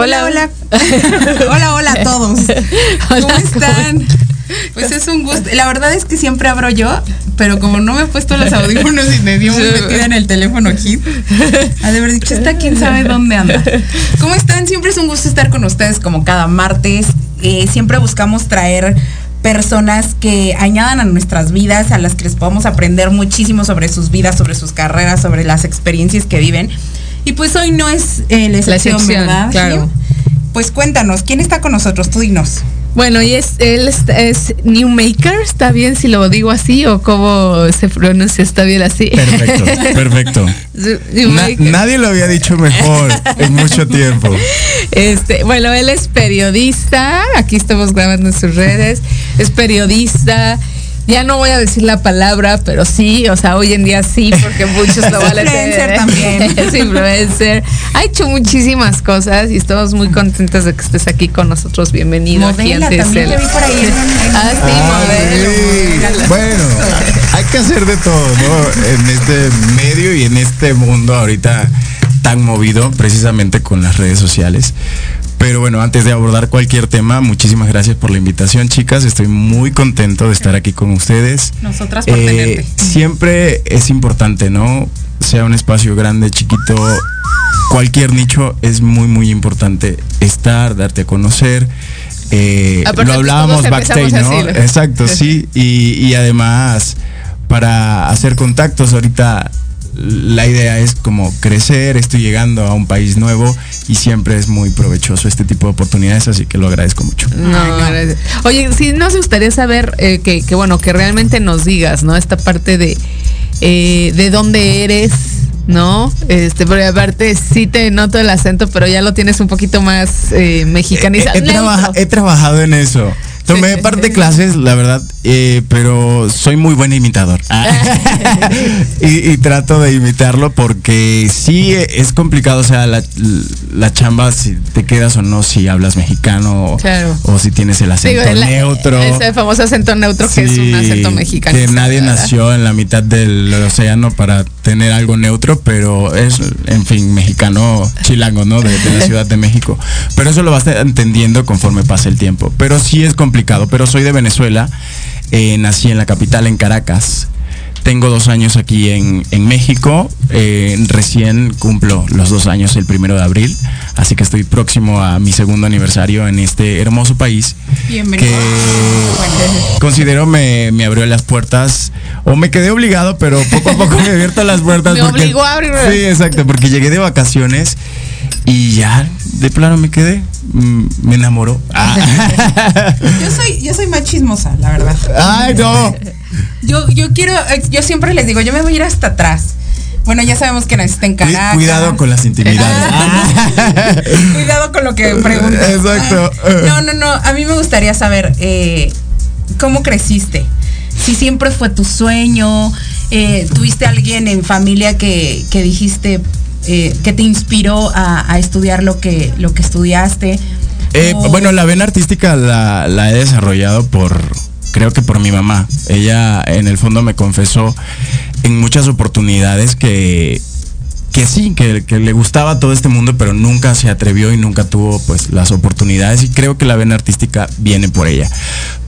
Hola, hola. hola, hola a todos. ¿Cómo están? Pues es un gusto. La verdad es que siempre abro yo, pero como no me he puesto los audífonos y me dio muy metida en el teléfono aquí, ha de haber dicho, está quién sabe dónde anda. ¿Cómo están? Siempre es un gusto estar con ustedes como cada martes. Eh, siempre buscamos traer personas que añadan a nuestras vidas, a las que les podamos aprender muchísimo sobre sus vidas, sobre sus carreras, sobre las experiencias que viven. Y pues hoy no es eh, la, excepción, ¿verdad? Claro. Pues cuéntanos, ¿quién está con nosotros? Tú dinos. Bueno, y es, él es, es Newmaker, ¿está bien si lo digo así o cómo se pronuncia? ¿Está bien así? Perfecto, perfecto. Na, nadie lo había dicho mejor en mucho tiempo. Este, bueno, él es periodista, aquí estamos grabando en sus redes, es periodista, ya no voy a decir la palabra, pero sí, o sea, hoy en día sí, porque muchos lo van a hacer. también. es influencer. Ha hecho muchísimas cosas y estamos muy contentos de que estés aquí con nosotros. Bienvenido Modela, aquí también te vi por ahí. En, ah, sí, Ah, modelo. sí. Bueno, hay que hacer de todo, ¿no? En este medio y en este mundo ahorita tan movido precisamente con las redes sociales. Pero bueno, antes de abordar cualquier tema, muchísimas gracias por la invitación, chicas. Estoy muy contento de estar aquí con ustedes. Nosotras por Eh, tenerte. siempre es importante, ¿no? Sea un espacio grande, chiquito, cualquier nicho es muy, muy importante estar, darte a conocer. Eh, lo hablábamos backstage, ¿no? así, ¿no? Exacto, sí. Y, y además, para hacer contactos, ahorita la idea es como crecer, estoy llegando a un país nuevo y siempre es muy provechoso este tipo de oportunidades, así que lo agradezco mucho. No, Ay, no. Oye, sí, nos gustaría saber eh, que, que, bueno, que realmente nos digas, ¿no? Esta parte de eh, de dónde eres, ¿no? Este, porque aparte sí te noto el acento, pero ya lo tienes un poquito más eh, mexicanizado. He, he he trabajado en eso. Tomé Sí. parte de clases, la verdad, eh, pero soy muy buen imitador. y, y trato de imitarlo porque sí es complicado, o sea, la, la chamba, si te quedas o no, si hablas mexicano o- Claro. o si tienes el acento Digo, el- neutro. Ese famoso acento neutro que es un Sí, acento mexicano. Que nadie ¿verdad? nació en la mitad del océano para tener algo neutro, pero es, en fin, mexicano chilango, ¿no? De, de la Ciudad de México. Pero eso lo vas entendiendo conforme pasa el tiempo. Pero sí es complicado. Pero soy de Venezuela, eh, nací en la capital, en Caracas. Tengo dos años aquí en, en México. eh, recién cumplo los dos años el primero de abril. Así que estoy próximo a mi segundo aniversario en este hermoso país. Bienvenido. Que considero me, me abrió las puertas. O me quedé obligado, pero poco a poco me abierto las puertas. Me obligó a abrir. Sí, exacto, porque llegué de vacaciones y ya de plano me quedé. Mm, Me enamoró. Ah. Yo soy, yo soy más chismosa, la verdad. Ay, no. Yo, yo quiero, eh, yo siempre les digo, yo me voy a ir hasta atrás. Bueno, ya sabemos que naciste en Caracas. Cuidado con las intimidades. Ah. Cuidado con lo que preguntas. Exacto. No, no, no. A mí me gustaría saber eh, cómo creciste. Si siempre fue tu sueño, eh, tuviste alguien en familia que, que dijiste eh, que te inspiró a, a estudiar lo que, lo que estudiaste. Eh, O- bueno, la vena artística la, la he desarrollado por, creo que por mi mamá. Ella en el fondo me confesó en muchas oportunidades que, que sí, que, que le gustaba todo este mundo, pero nunca se atrevió y nunca tuvo pues las oportunidades y creo que la vena artística viene por ella.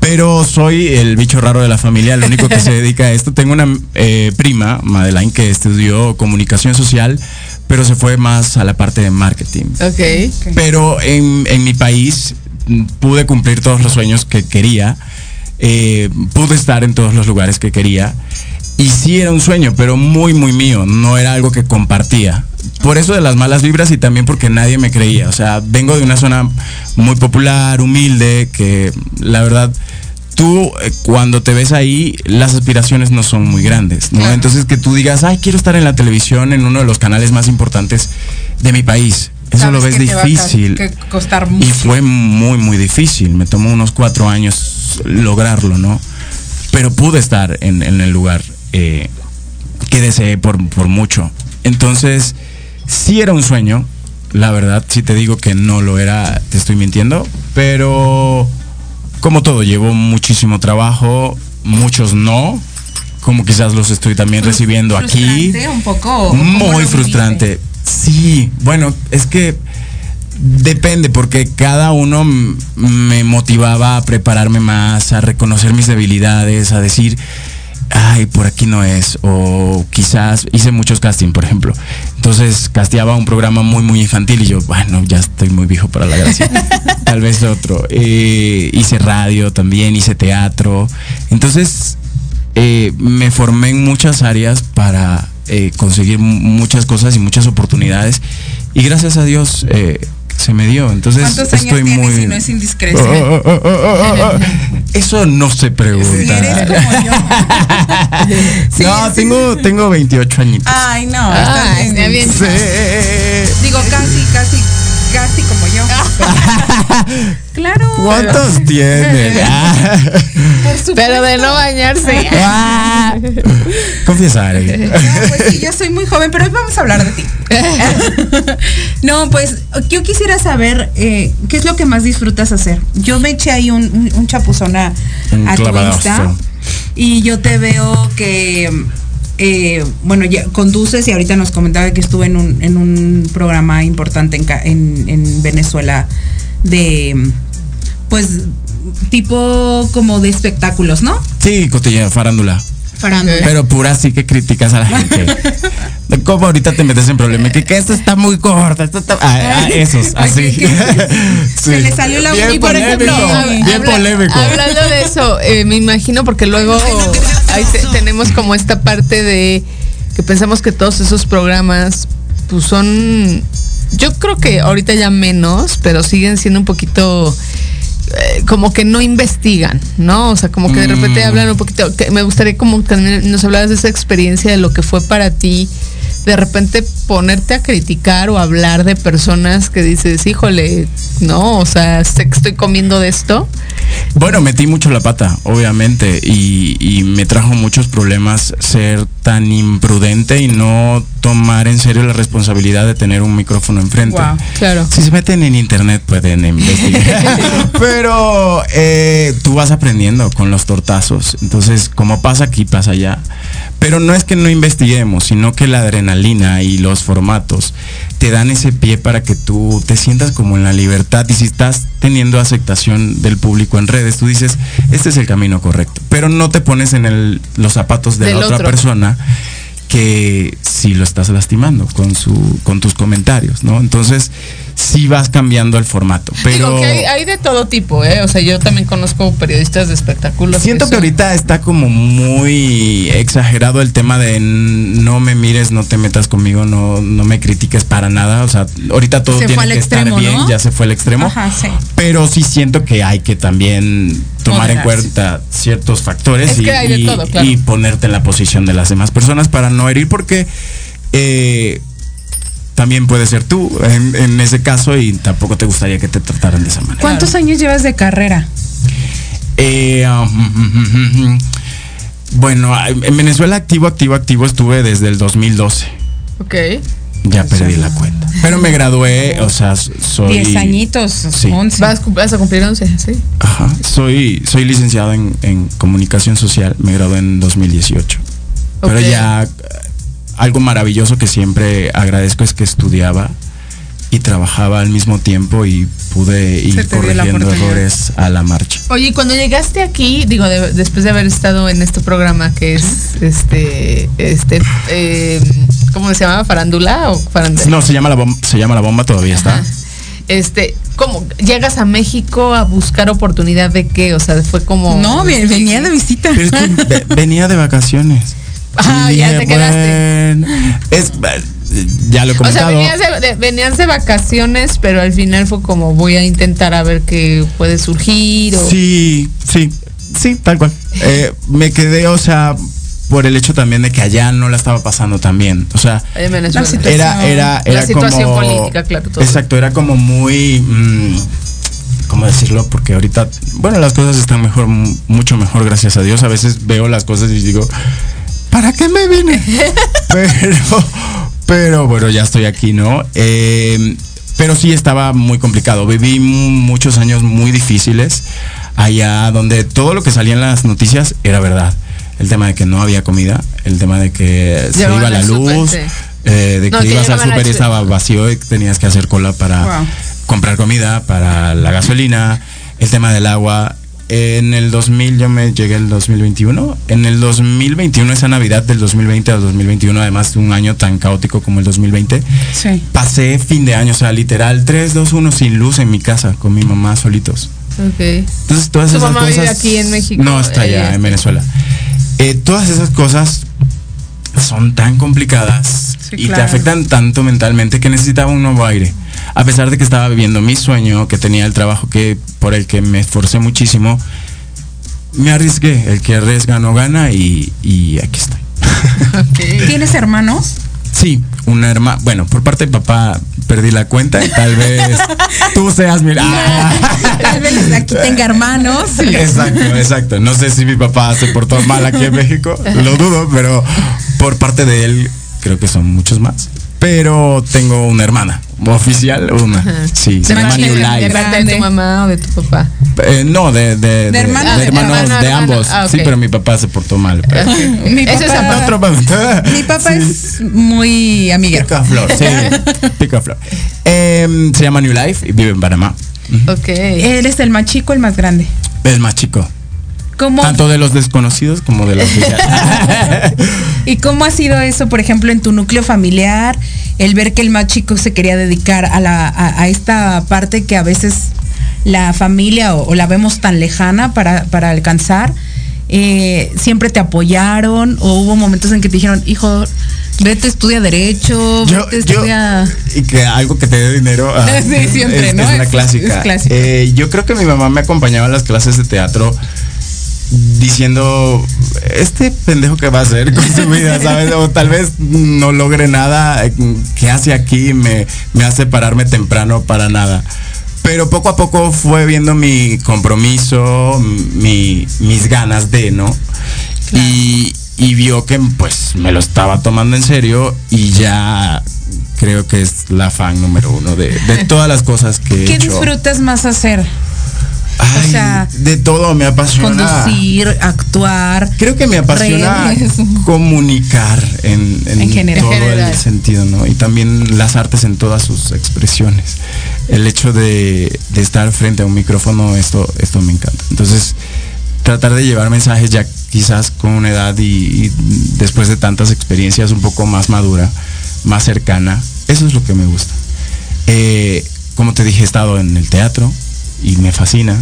Pero soy el bicho raro de la familia, el único que se dedica a esto. Tengo una eh, prima, Madeline, que estudió comunicación social, pero se fue más a la parte de marketing. Ok. Pero en, en mi país mm, pude cumplir todos los sueños que quería. eh, pude estar en todos los lugares que quería. Y sí era un sueño, pero muy, muy mío. No era algo que compartía. Por eso de las malas vibras y también porque nadie me creía. O sea, vengo de una zona muy popular, humilde, que la verdad tú eh, cuando te ves ahí, las aspiraciones no son muy grandes, ¿no? Entonces que tú digas, ay, quiero estar en la televisión en uno de los canales más importantes de mi país. Eso lo ves difícil. costar Y fue muy, muy difícil. Me tomó unos cuatro años lograrlo, ¿no? Pero pude estar en, el lugar eh, que deseé por, por mucho. Entonces, sí era un sueño. La verdad, si te digo que no lo era, te estoy mintiendo. Pero como todo, llevó muchísimo trabajo, muchos no, como quizás los estoy también recibiendo aquí. Un poco. Muy frustrante. Sí, bueno, es que depende, porque cada uno me motivaba a prepararme más, a reconocer mis debilidades, a decir, ay, por aquí no es, o quizás hice muchos casting, por ejemplo. Entonces casteaba un programa muy, muy infantil y yo, bueno, ya estoy muy viejo para la gracia. Tal vez otro. Eh, hice radio también, hice teatro. Entonces eh, me formé en muchas áreas para eh, conseguir muchas cosas y muchas oportunidades. Y gracias a Dios se me dio. Entonces ¿Cuántos años estoy muy. Si no es indiscreción? Oh, oh, oh, Eso no se pregunta. no, tengo, tengo 28 añitos. Ay, no. Ah, está bien. Sí. Digo, casi, casi, casi como yo. claro. ¿Cuántos tiene? Pero de no bañarse. Ah. Confiesar. pues yo soy muy joven, pero hoy vamos a hablar de ti. no, pues yo quisiera saber eh, qué es lo que más disfrutas hacer. Yo me eché ahí un, un, chapuzón a, tu Insta y yo te veo que eh, bueno, ya conduces y ahorita nos comentaba que estuve en un, en un programa importante en, en, Venezuela de, pues, tipo como de espectáculos, ¿no? Sí, cotilla, farándula. Pero pura sí que criticas a la gente. ¿Cómo ahorita te metes en problemas? Que, que esto está muy corto. Esto está... Ah, ah esos, así. Se le salió la bien polémico, bien polémico. Hablando de eso, eh, me imagino porque luego ahí tenemos como esta parte de que pensamos que todos esos programas pues son yo creo que ahorita ya menos, pero siguen siendo un poquito eh, como que no investigan, ¿no? O sea, como que de repente mm. hablan un poquito, que me gustaría como que nos hablaras de esa experiencia de lo que fue para ti de repente ponerte a criticar o hablar de personas que dices, híjole, no, o sea, sé que estoy comiendo de esto. Bueno, metí mucho la pata, obviamente, y, me trajo muchos problemas ser tan imprudente y no tomar en serio la responsabilidad de tener un micrófono enfrente. claro. Si se meten en internet pueden investigar. Pero eh, tú vas aprendiendo con los tortazos. Entonces, como pasa aquí, pasa allá. Pero no es que no investiguemos, sino que la adrenalina y los formatos te dan ese pie para que tú te sientas como en la libertad. Y si estás teniendo aceptación del público en redes, tú dices, este es el camino correcto, pero no te pones en los zapatos de la otra persona que si lo estás lastimando con su con tus comentarios, ¿no? Entonces, sí vas cambiando el formato. Pero hay, de todo tipo, ¿eh? O sea, yo también conozco periodistas de espectáculos. Siento que, ahorita está como muy exagerado el tema de no me mires, no te metas conmigo, no, no me critiques para nada. O sea, ahorita todo tiene que estar bien, ya se fue al extremo. Ajá, sí. Pero sí siento que hay que también tomar en cuenta ciertos factores y, y, ponerte en la posición de las demás personas para no herir porque eh, también puede ser tú en, ese caso y tampoco te gustaría que te trataran de esa manera. ¿Cuántos años llevas de carrera? Eh, um, bueno, en Venezuela activo, activo, activo estuve desde el 2012. Ok. Ya perdí la cuenta. Pero me gradué, o sea, soy... 10 añitos, sí. 11. Vas, a cumplir 11, sí. Ajá. Soy, soy licenciado en, comunicación social, me gradué en 2018. Pero ya algo maravilloso que siempre agradezco es que estudiaba y trabajaba al mismo tiempo y pude ir corrigiendo errores a la marcha. Oye, cuando llegaste aquí, digo, después de haber estado en este programa que es este, este, eh, ¿cómo se llama? ¿Farándula o farándula? No, se llama la bomba, se llama la bomba, todavía está. Este, ¿cómo llegas a México a buscar oportunidad de qué? O sea, fue como. No, venía de visita. venía de vacaciones. Ah, Y ya dije, te quedaste. "Bueno, es, ya lo he O sea, comentado. venías de, de- venías de vacaciones, pero al final fue como voy a intentar a ver qué puede surgir. O... Sí, sí, sí, tal cual. Eh, me quedé, o sea, por el hecho también de que allá no la estaba pasando tan bien. O sea, en Venezuela. La situación. era, era, La era situación como, política, claro, todo. Exacto, era como muy, mm, ¿cómo decirlo? Porque ahorita, bueno, las cosas están mejor, mu- mucho mejor, gracias a Dios. A veces veo las cosas y digo, ¿para qué me vine? pero, pero bueno, ya estoy aquí, ¿no? Eh, pero sí estaba muy complicado. Viví mu- muchos años muy difíciles allá donde todo lo que salía en las noticias era verdad. El tema de que no había comida, el tema de que se iba la luz, sí. eh, de que ibas al súper y estaba vacío y tenías que hacer cola para Wow. comprar comida, para la gasolina, el tema del agua. En el 2000 yo me llegué el 2021. En el 2021, esa Navidad del 2020 al 2021, además de un año tan caótico como el 2020, Sí. pasé fin de año, o sea, literal 3, 2, 1 sin luz en mi casa con mi mamá solitos. Entonces todas ¿Tu esas mamá cosas. vive aquí en México? No, está allá está- en Venezuela. Eh, todas esas cosas son tan complicadas Sí, y te afectan tanto mentalmente que necesitaba un nuevo aire. A pesar de que estaba viviendo mi sueño, que tenía el trabajo que por el que me esforcé muchísimo, me arriesgué. El que arriesga no gana y, y aquí estoy. ¿Tienes hermanos? Sí, una hermana. Bueno, por parte de papá perdí la cuenta y tal vez tú seas mi. Ah. Tal vez aquí tenga hermanos. Exacto, exacto. No sé si mi papá se portó mal aquí en México, lo dudo, pero por parte de él creo que son muchos más. Pero tengo una hermana, oficial una. Sí, se ¿De llama New Life. ¿De parte de tu mamá o de tu papá? Eh, no, de, de, de- hermanos, de hermanos, hermano, de hermano. ambos. Ah, ok. Sí, pero mi papá se portó mal. pero- Mi Eso es papá. Otro mi papá Sí. es muy amiguero. Picaflor, sí. Picaflor. Em, se llama New Life y vive en Panamá. Ok. Él es el más chico, el más grande. Es más chico. ¿Cómo, Tanto de los desconocidos como de los. ¿Y cómo ha sido eso, por ejemplo, en tu núcleo familiar? El ver que el más chico se quería dedicar a, la, a, a esta parte que a veces la familia o, o la vemos tan lejana para, para alcanzar. Eh, ¿Siempre te apoyaron o hubo momentos en que te dijeron, hijo, vete, estudia derecho, yo, vete, yo- estudia... y que algo que te dé dinero ah, Sí, siempre, es, ¿no? es una Es- clásica, es clásica. Eh, yo creo que mi mamá me acompañaba a las clases de teatro diciendo este pendejo que va a hacer con su vida sabes o tal vez no logre nada eh, que hace aquí me, me hace pararme temprano para nada pero poco a poco fue viendo mi compromiso mi, mis ganas de no y, y vio que pues me lo estaba tomando en serio y ya creo que es la fan número uno de, de todas las cosas que he ¿Qué hecho. disfrutas más hacer? Ay, sea, de todo me apasiona. Conducir, actuar. Creo que me apasiona redes. comunicar en, en En general. todo En general. el sentido, ¿no? Y también las artes en todas sus expresiones. El hecho de, de estar frente a un micrófono, esto, esto me encanta. Entonces, tratar de llevar mensajes ya quizás con una edad y, y después de tantas experiencias un poco más madura, más cercana, eso es lo que me gusta. Eh, como te dije, he estado en el teatro y me fascina.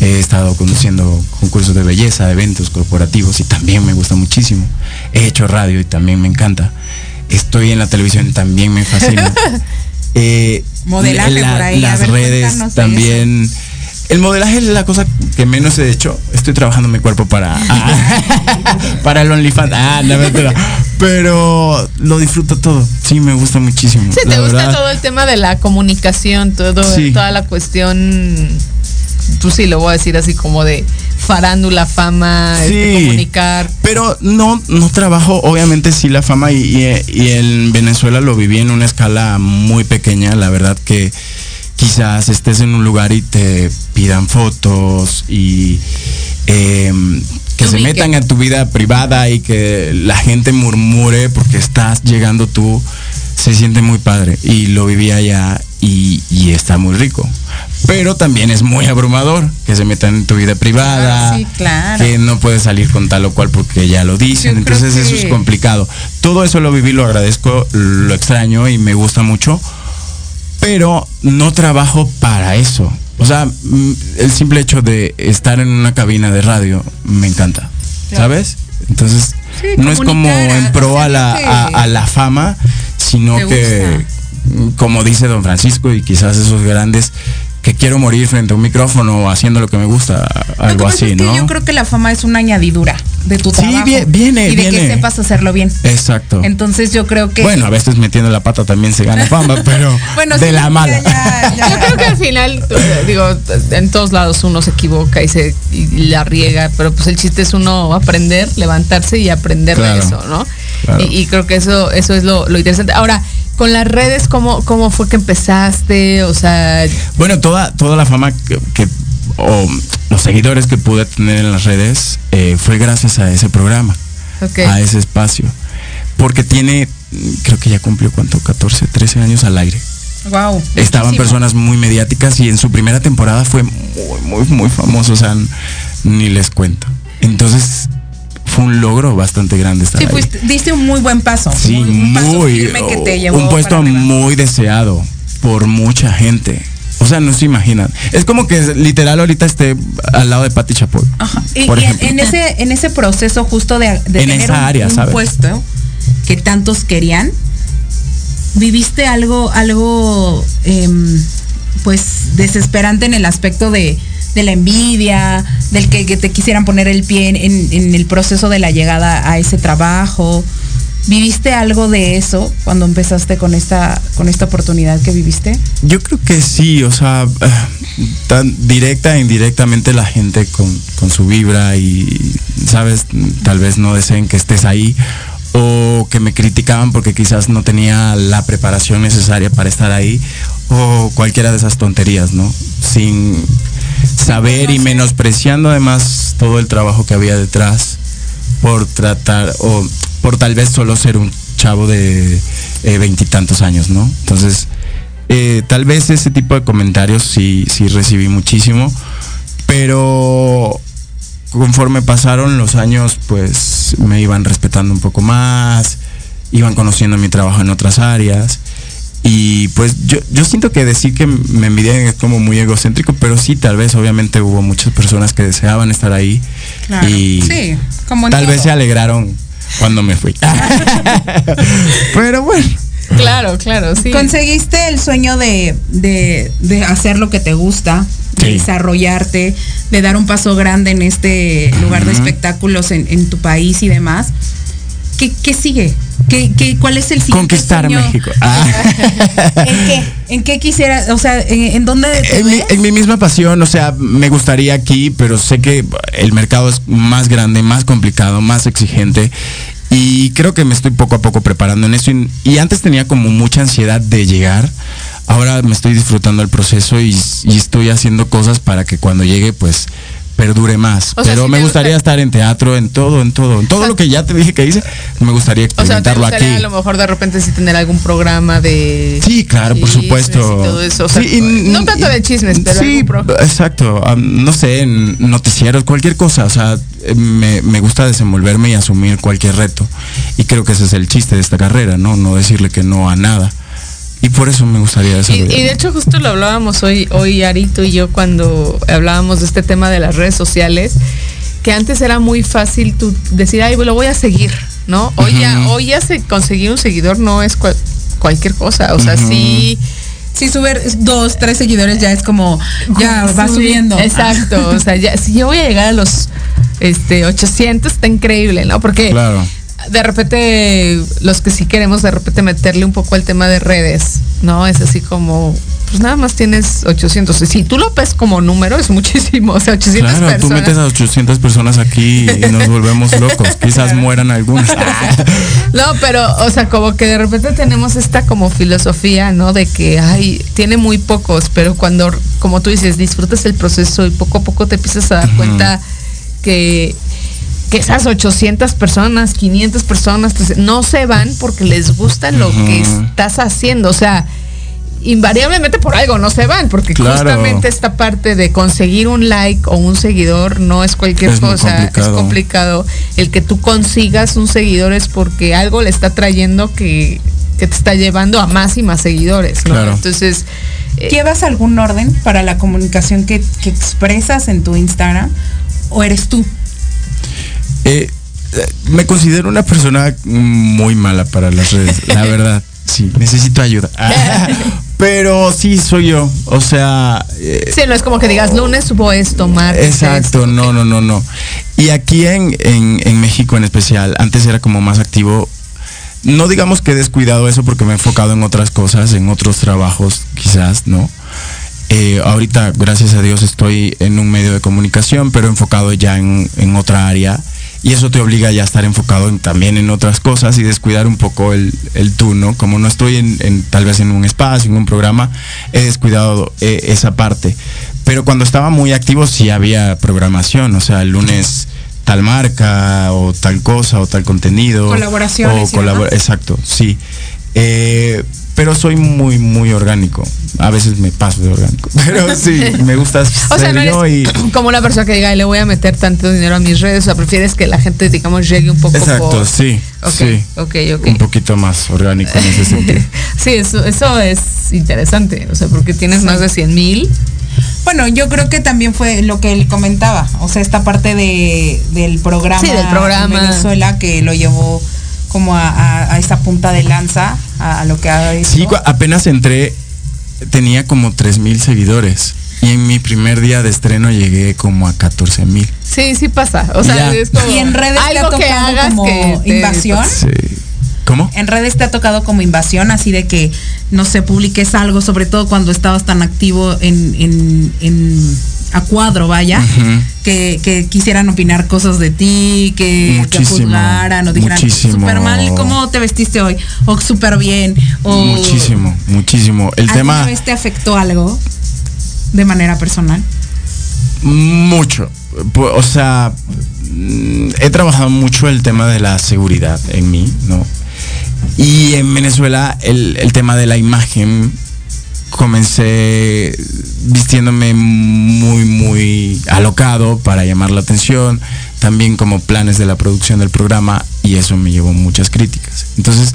He estado conduciendo concursos de belleza, eventos corporativos y también me gusta muchísimo. He hecho radio y también me encanta. Estoy en la televisión y también me fascina. Eh, Modelaje por ahí, Las redes también. El modelaje es la cosa que menos he hecho. Estoy trabajando mi cuerpo para para el OnlyFans. Ah, la verdad. Pero lo disfruto todo. Sí, me gusta muchísimo. Sí, te gusta verdad. todo el tema de la comunicación, todo, Sí. toda la cuestión, tú sí lo voy a decir así como de farándula, fama, este, comunicar. Pero no, no trabajo, obviamente sí la fama y, y- y en Venezuela lo viví en una escala muy pequeña, la verdad que quizás estés en un lugar y te pidan fotos y em, que se metan en tu vida privada y que la gente murmure porque estás llegando tú, se siente muy padre y lo viví allá y, y está muy rico. Pero también es muy abrumador que se metan en tu vida privada, Ah, sí, claro. que no puedes salir con tal o cual porque ya lo dicen, Yo entonces eso que- es complicado. Todo eso lo viví, lo agradezco, lo extraño y me gusta mucho, pero no trabajo para eso. O sea, mm, el simple hecho de estar en una cabina de radio me encanta, ¿sabes? Entonces, no es como en pro a la, a, la fama, sino que, como dice don Francisco y quizás esos grandes, que quiero morir frente a un micrófono haciendo lo que me gusta, algo así, ¿no? yo creo que la fama es una añadidura de tu trabajo. Sí, viene, Y de que sepas hacerlo bien. Exacto. Entonces yo creo que... Bueno, a veces metiendo la pata también se gana fama, pero bueno, de la mala. Yo creo que al final, digo, en todos lados uno se equivoca y se la riega, pero pues el chiste es uno aprender, levantarse y aprender de eso, ¿no? Y, creo que eso, eso es lo, lo interesante. Ahora, con las redes, ¿cómo, ¿cómo fue que empezaste? O sea... Bueno, toda, toda la fama que, o los seguidores que pude tener en las redes eh, fue gracias a ese programa, a ese espacio. Porque tiene, creo que ya cumplió cuánto, 14, 13 años al aire. Wow. Estaban personas muy mediáticas y en su primera temporada fue muy, muy, muy famoso, o sea, ni les cuento. Entonces, fue un logro bastante grande estar sí, Pues, diste un muy buen paso. Sí, muy, un puesto muy deseado por mucha gente. O sea, no se imaginan. Es como que literal ahorita esté al lado de Patti Chapoy. Ajá. Y, en, ese, en ese proceso justo de, tener un, puesto que tantos querían, viviste algo, algo em, pues desesperante en el aspecto de de la envidia, del que, te quisieran poner el pie en, el proceso de la llegada a ese trabajo. ¿Viviste algo de eso cuando empezaste con esta, con esta oportunidad que viviste? Yo creo que sí, o sea, tan directa e indirectamente la gente con, con su vibra y, sabes, tal vez no deseen que estés ahí o que me criticaban porque quizás no tenía la preparación necesaria para estar ahí o cualquiera de esas tonterías, ¿no? Sin saber y menospreciando además todo el trabajo que había detrás por tratar o por tal vez solo ser un chavo de eh, veintitantos años, ¿no? Entonces, eh, tal vez ese tipo de comentarios sí, sí recibí muchísimo, pero conforme pasaron los años, pues me iban respetando un poco más, iban conociendo mi trabajo en otras áreas y pues yo, yo siento que decir que me envidian es como muy egocéntrico, pero sí, tal vez obviamente hubo muchas personas que deseaban estar ahí. Y sí, como tal vez se alegraron cuando me fui. pero bueno. Claro, claro, sí. Conseguiste el sueño de, de, hacer lo que te gusta, de desarrollarte, de dar un paso grande en este lugar de espectáculos en, en tu país y demás. ¿Qué, qué sigue? ¿Qué, qué, cuál es el siguiente Conquistar México. Ah. ¿En qué? ¿En qué quisiera? O sea, ¿en, dónde? en, mi, misma pasión, o sea, me gustaría aquí, pero sé que el mercado es más grande, más complicado, más exigente. Y creo que me estoy poco a poco preparando en eso. Y, antes tenía como mucha ansiedad de llegar. Ahora me estoy disfrutando el proceso y, y estoy haciendo cosas para que cuando llegue, pues perdure más. pero me gustaría estar en teatro, en todo, en todo, en todo lo que ya te dije que hice, me gustaría experimentarlo o sea, ¿te aquí. A lo mejor de repente sí tener algún programa de Sí, claro, por supuesto. todo eso. no tanto de chismes, pero sí, exacto, no sé, en noticieros, cualquier cosa, o sea, me, me gusta desenvolverme y asumir cualquier reto. Y creo que ese es el chiste de esta carrera, ¿no? No decirle que no a nada. Y por eso me gustaría eso. Y, de hecho justo lo hablábamos hoy, hoy Arito y yo cuando hablábamos de este tema de las redes sociales, que antes era muy fácil tú decir, ay, lo voy a seguir, ¿no? Hoy ya, hoy ya se, conseguir un seguidor no es cualquier cosa, o sea, sí si subir dos, tres seguidores ya es como, ya va subiendo. Exacto, o sea, ya, si yo voy a llegar a los este 800 está increíble, ¿no? Porque claro de repente los que sí queremos de repente meterle un poco al tema de redes, ¿no? Es así como, pues nada más tienes 800. Si tú lo ves como número, es muchísimo. O sea, 800 claro, tú metes a 800 personas aquí y nos volvemos locos. Quizás mueran algunas. no, pero, o sea, como que de repente tenemos esta como filosofía, ¿no? De que, ay, tiene muy pocos, pero cuando, como tú dices, disfrutas el proceso y poco a poco te empiezas a dar cuenta que que esas 800 personas, 500 personas, pues, no se van porque les gusta lo que estás haciendo. O sea, invariablemente por algo no se van, porque justamente esta parte de conseguir un like o un seguidor no es cualquier cosa, es complicado. El que tú consigas un seguidor es porque algo le está trayendo que, te está llevando a más y más seguidores, Entonces... Eh, ¿Llevas algún orden para la comunicación que, que expresas en tu Instagram? ¿O eres tú? Eh, me considero una persona muy mala para las redes, la verdad. Sí, necesito ayuda. Pero sí soy yo, o sea... Eh, sí, no es como que digas lunes subo esto, martes. Exacto, no, no, no, no. Y aquí en, en, México en especial, antes era como más activo. No digamos que he descuidado eso porque me he enfocado en otras cosas, en otros trabajos quizás, ¿no? Eh, ahorita, gracias a Dios, estoy en un medio de comunicación, pero enfocado ya en, en otra área y eso te obliga ya a estar enfocado también en otras cosas y descuidar un poco el, el tú, ¿no? Como no estoy en, tal vez en un espacio, en un programa, he descuidado eh, esa parte. Pero cuando estaba muy activo sí había programación, o sea, el lunes tal marca o tal cosa o tal contenido. Colaboraciones. O Exacto, sí. Eh, pero soy muy, muy orgánico. A veces me paso de orgánico. Pero sí, me gusta o sea, no y... como una persona que diga, le voy a meter tanto dinero a mis redes. O sea, prefieres que la gente, digamos, llegue un poco Exacto, sí. sí. Ok, ok. Un poquito más orgánico en ese sentido. sí, eso, eso es interesante. O sea, porque tienes más de 100 mil. Bueno, yo creo que también fue lo que él comentaba. O sea, esta parte de, del programa, sí, del programa. En Venezuela que lo llevó como a, a, esa punta de lanza, a, lo que ha hecho. Sí, apenas entré, tenía como 3 mil seguidores. Y en mi primer día de estreno llegué como a 14 mil. Sí, sí pasa. O sea, es como y en redes te ha tocado como invasión. Sí. ¿Cómo? En redes te ha tocado como invasión, así de que no se publiques algo, sobre todo cuando estabas tan activo en, en, en a cuadro, vaya, que, quisieran opinar cosas de ti, que te juzgaran o dijeran súper mal cómo te vestiste hoy, o súper bien, o muchísimo, muchísimo. El tema vez te afectó algo de manera personal? Mucho. O sea, mm, he trabajado mucho el tema de la seguridad en mí, ¿no? Y en Venezuela el, el tema de la imagen comencé vistiéndome muy, muy alocado para llamar la atención, también como planes de la producción del programa y eso me llevó muchas críticas. Entonces,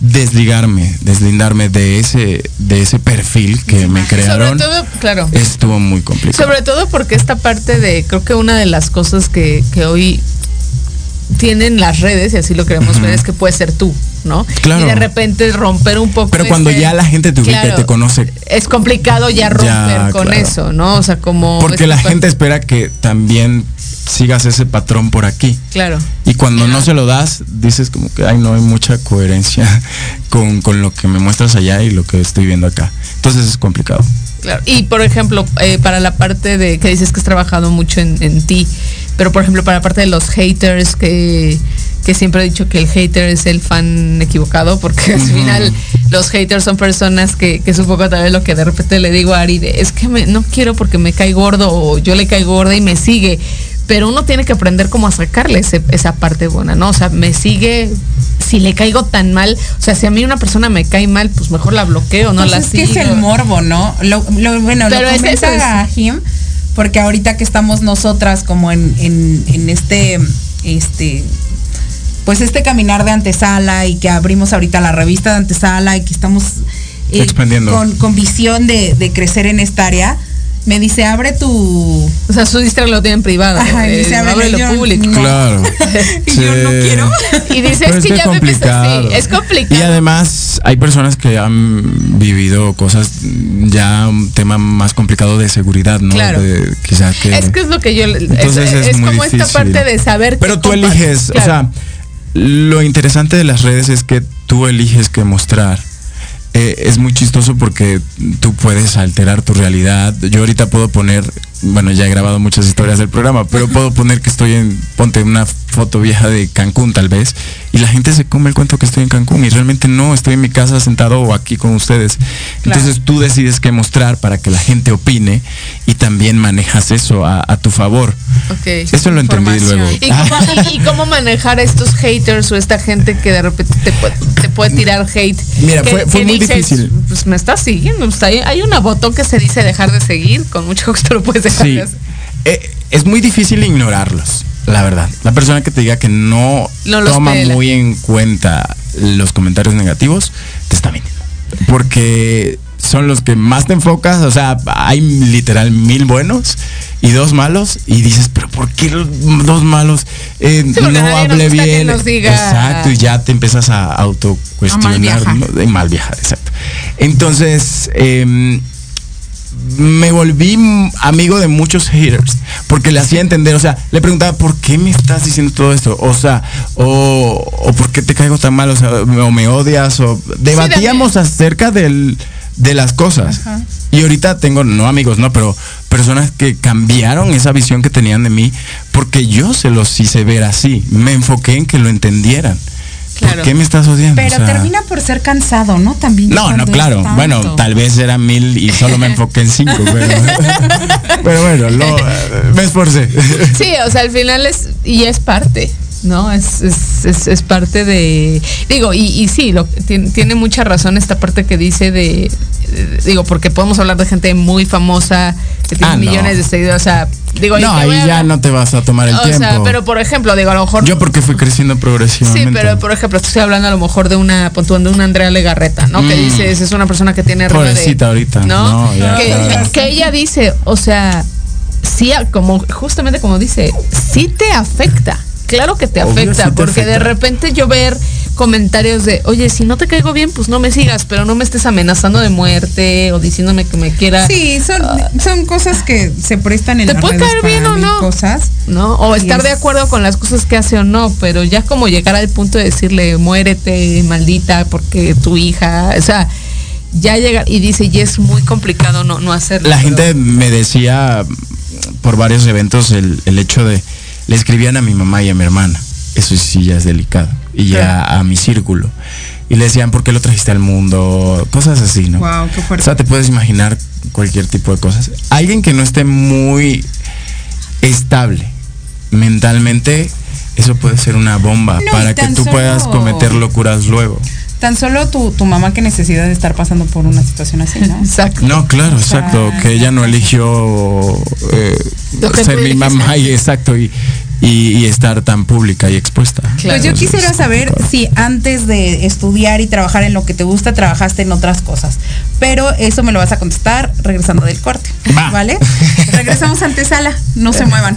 desligarme, deslindarme de ese, de ese perfil que me crearon, claro. estuvo muy complicado. Sobre todo porque esta parte de, creo que una de las cosas que, que hoy tienen las redes, y así lo queremos ver, es que puede ser tú, ¿no? Claro. Y de repente romper un poco. Pero cuando ya la gente te ubica y te conoce. Es complicado ya romper con eso, ¿no? O sea, como. Porque la gente espera que también sigas ese patrón por aquí. Claro. Y cuando no se lo das, dices como que, ay, no hay mucha coherencia con, con lo que me muestras allá y lo que estoy viendo acá. Entonces es complicado. Claro. Y por ejemplo, eh, para la parte de que dices que has trabajado mucho en, en ti, pero por ejemplo, para la parte de los haters, que, que siempre he dicho que el hater es el fan equivocado, porque al final los haters son personas que, que es un poco tal vez lo que de repente le digo a Ari, es que me, no quiero porque me cae gordo o yo le caigo gorda y me sigue pero uno tiene que aprender cómo a sacarle esa parte buena, ¿no? O sea, me sigue, si le caigo tan mal, o sea, si a mí una persona me cae mal, pues mejor la bloqueo, no pues la es sigo. que es el morbo, ¿no? Lo, bueno, lo comenta a Jim, porque ahorita que estamos nosotras como en, en, este, este, pues este caminar de antesala y que abrimos ahorita la revista de antesala y que estamos eh, con, con, visión de, de crecer en esta área me dice, abre tu. O sea, su Instagram lo tienen privado. Ajá, y dice, abre lo público. Claro. y yo no quiero. y dice, es que, ya complicado. Me es complicado. Y además, hay personas que han vivido cosas, ya un tema más complicado de seguridad, ¿no? Claro. quizás que. Es que es lo que yo. Entonces es, es, como esta parte de saber. Pero tú eliges, o sea, lo interesante de las redes es que tú eliges qué mostrar eh, es muy chistoso porque tú puedes alterar tu realidad. Yo ahorita puedo poner, bueno, ya he grabado muchas historias del programa, pero puedo poner que estoy en, ponte una foto vieja de Cancún tal vez, y la gente se come el cuento que estoy en Cancún y realmente no, estoy en mi casa sentado o aquí con ustedes. Entonces tú decides qué mostrar para que la gente opine y también manejas eso a, tu favor. Eso lo entendí luego. ¿Y cómo, manejar estos haters o esta gente que de repente te puede, tirar hate? Mira, fue, muy difícil. Pues me estás siguiendo. Pues, hay, hay una botón que se dice dejar de seguir, con mucho gusto lo puedes de eh, es muy difícil ignorarlos la verdad. La persona que te diga que no, toma muy en cuenta los comentarios negativos, te está mintiendo. Porque son los que más te enfocas. O sea, hay literal mil buenos y dos malos. Y dices, pero ¿por qué dos malos? Eh, no hable bien. Exacto, y ya te empiezas a autocuestionar. De mal viajar, exacto. Entonces, eh, me volví amigo de muchos haters porque le hacía entender, o sea, le preguntaba, ¿por qué me estás diciendo todo esto? O sea, o, ¿por qué te caigo tan mal? O sea, o me odias, o debatíamos acerca del, de las cosas. Y ahorita tengo, no amigos, no, pero personas que cambiaron esa visión que tenían de mí porque yo se los hice ver así. Me enfoqué en que lo entendieron ¿Por qué me estás odiando? Pero termina por ser cansado, ¿no? También. No, no, claro. Bueno, tal vez eran mil y solo me enfoqué en cinco, pero, bueno, lo, me esforcé. Sí, o sea, al final es, y es parte. ¿No? Es, es, es, parte de. Digo, y, y sí, lo, tiene, tiene, mucha razón esta parte que dice de, Digo, porque podemos hablar de gente muy famosa que tiene ah, millones de seguidores. O sea, digo, no, ahí ya no te vas a tomar el tiempo. Sea, pero por ejemplo, digo, a lo mejor. Yo porque fui creciendo progresivamente. Sí, pero por ejemplo, estoy hablando a lo mejor de una, de una Andrea Legarreta, ¿no? Que mm. dices, es una persona que tiene Pobrecita ahorita. ¿No? que, ella dice, o sea, sí, como, justamente como dice, sí te afecta. Claro que te afecta, porque de repente yo ver comentarios de, oye, si no te caigo bien, pues no me sigas, pero no me estés amenazando de muerte o diciéndome que me quiera. Sí, son, ah. son cosas que se prestan en ¿Te puede caer bien o no? Cosas. ¿No? O estar de acuerdo con las cosas que hace o no, pero ya como llegar al punto de decirle, muérete, maldita, porque tu hija, o sea, ya llega y dice, y es muy complicado no, no hacerlo. La gente me decía por varios eventos el, el hecho de, le escribían a mi mamá y a mi hermana eso sí ya es delicado. Y ya a mi círculo. Y le decían, ¿por qué lo trajiste al mundo? Cosas así, ¿no? Wow, qué fuerte. O sea, te puedes imaginar cualquier tipo de cosas. Alguien que no esté muy estable mentalmente, eso puede ser una bomba para que tú puedas cometer locuras luego. Tan solo tu, tu mamá que necesita de estar pasando por una situación así, ¿no? Exacto. No, claro, exacto. Que ella no eligió eh, ser mi mamá y exacto. Y, y, estar tan pública y expuesta. Pues yo quisiera saber si antes de estudiar y trabajar en lo que te gusta, trabajaste en otras cosas. Pero eso me lo vas a contestar regresando del corte. ¿Vale? Regresamos a antesala, no se muevan.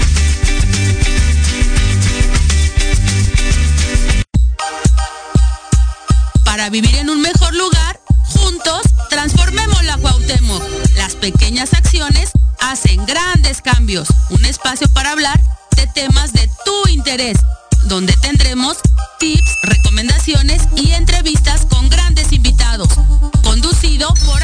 Para vivir en un mejor lugar, juntos transformemos la Cuauhtémoc. Las pequeñas acciones hacen grandes cambios. Un espacio para hablar de temas de tu interés, donde tendremos tips, recomendaciones y entrevistas con grandes invitados. Conducido por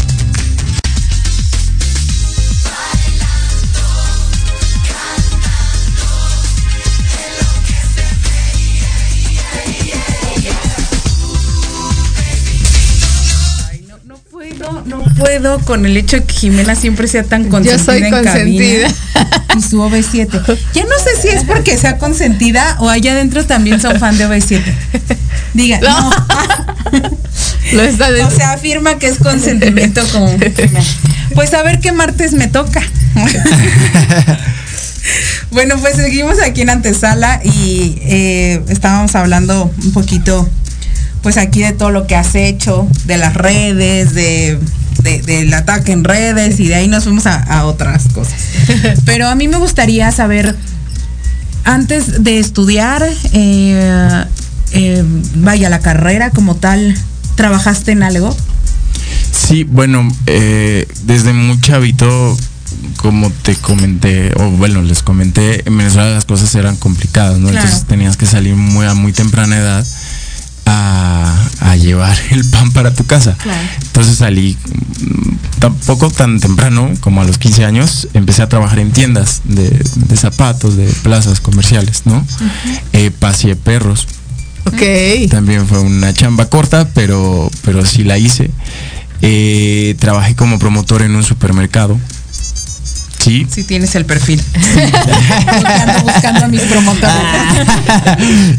Puedo, no con el hecho de que Jimena siempre sea tan consentida. Yo soy en cabina Y su OV7. Ya no sé si es porque sea consentida o allá adentro también son fan de OV7. Diga, no. Lo está O sea, afirma que es consentimiento con Jimena. Pues a ver qué martes me toca. Bueno, pues seguimos aquí en antesala y eh, estábamos hablando un poquito, pues aquí de todo lo que has hecho, de las redes, de, de- del ataque en redes y de ahí nos fuimos a, a otras cosas. Pero a mí me gustaría saber, antes de estudiar, eh, eh, vaya, la carrera como tal, ¿trabajaste en algo? Sí, bueno, eh, desde muy chavito, como te comenté, o bueno, les comenté, en Venezuela las cosas eran complicadas, ¿no? Claro. Entonces tenías que salir muy a muy temprana edad a, a llevar el pan para tu casa. Claro. Entonces salí mm, tampoco tan temprano, como a los 15 años, empecé a trabajar en tiendas de, de zapatos, de plazas comerciales, ¿no? Eh, paseé perros, Ok. también fue una chamba corta, pero, pero sí la hice. Eh, trabajé como promotor en un supermercado. Sí. Si tienes el perfil. Buscando a mis promotores.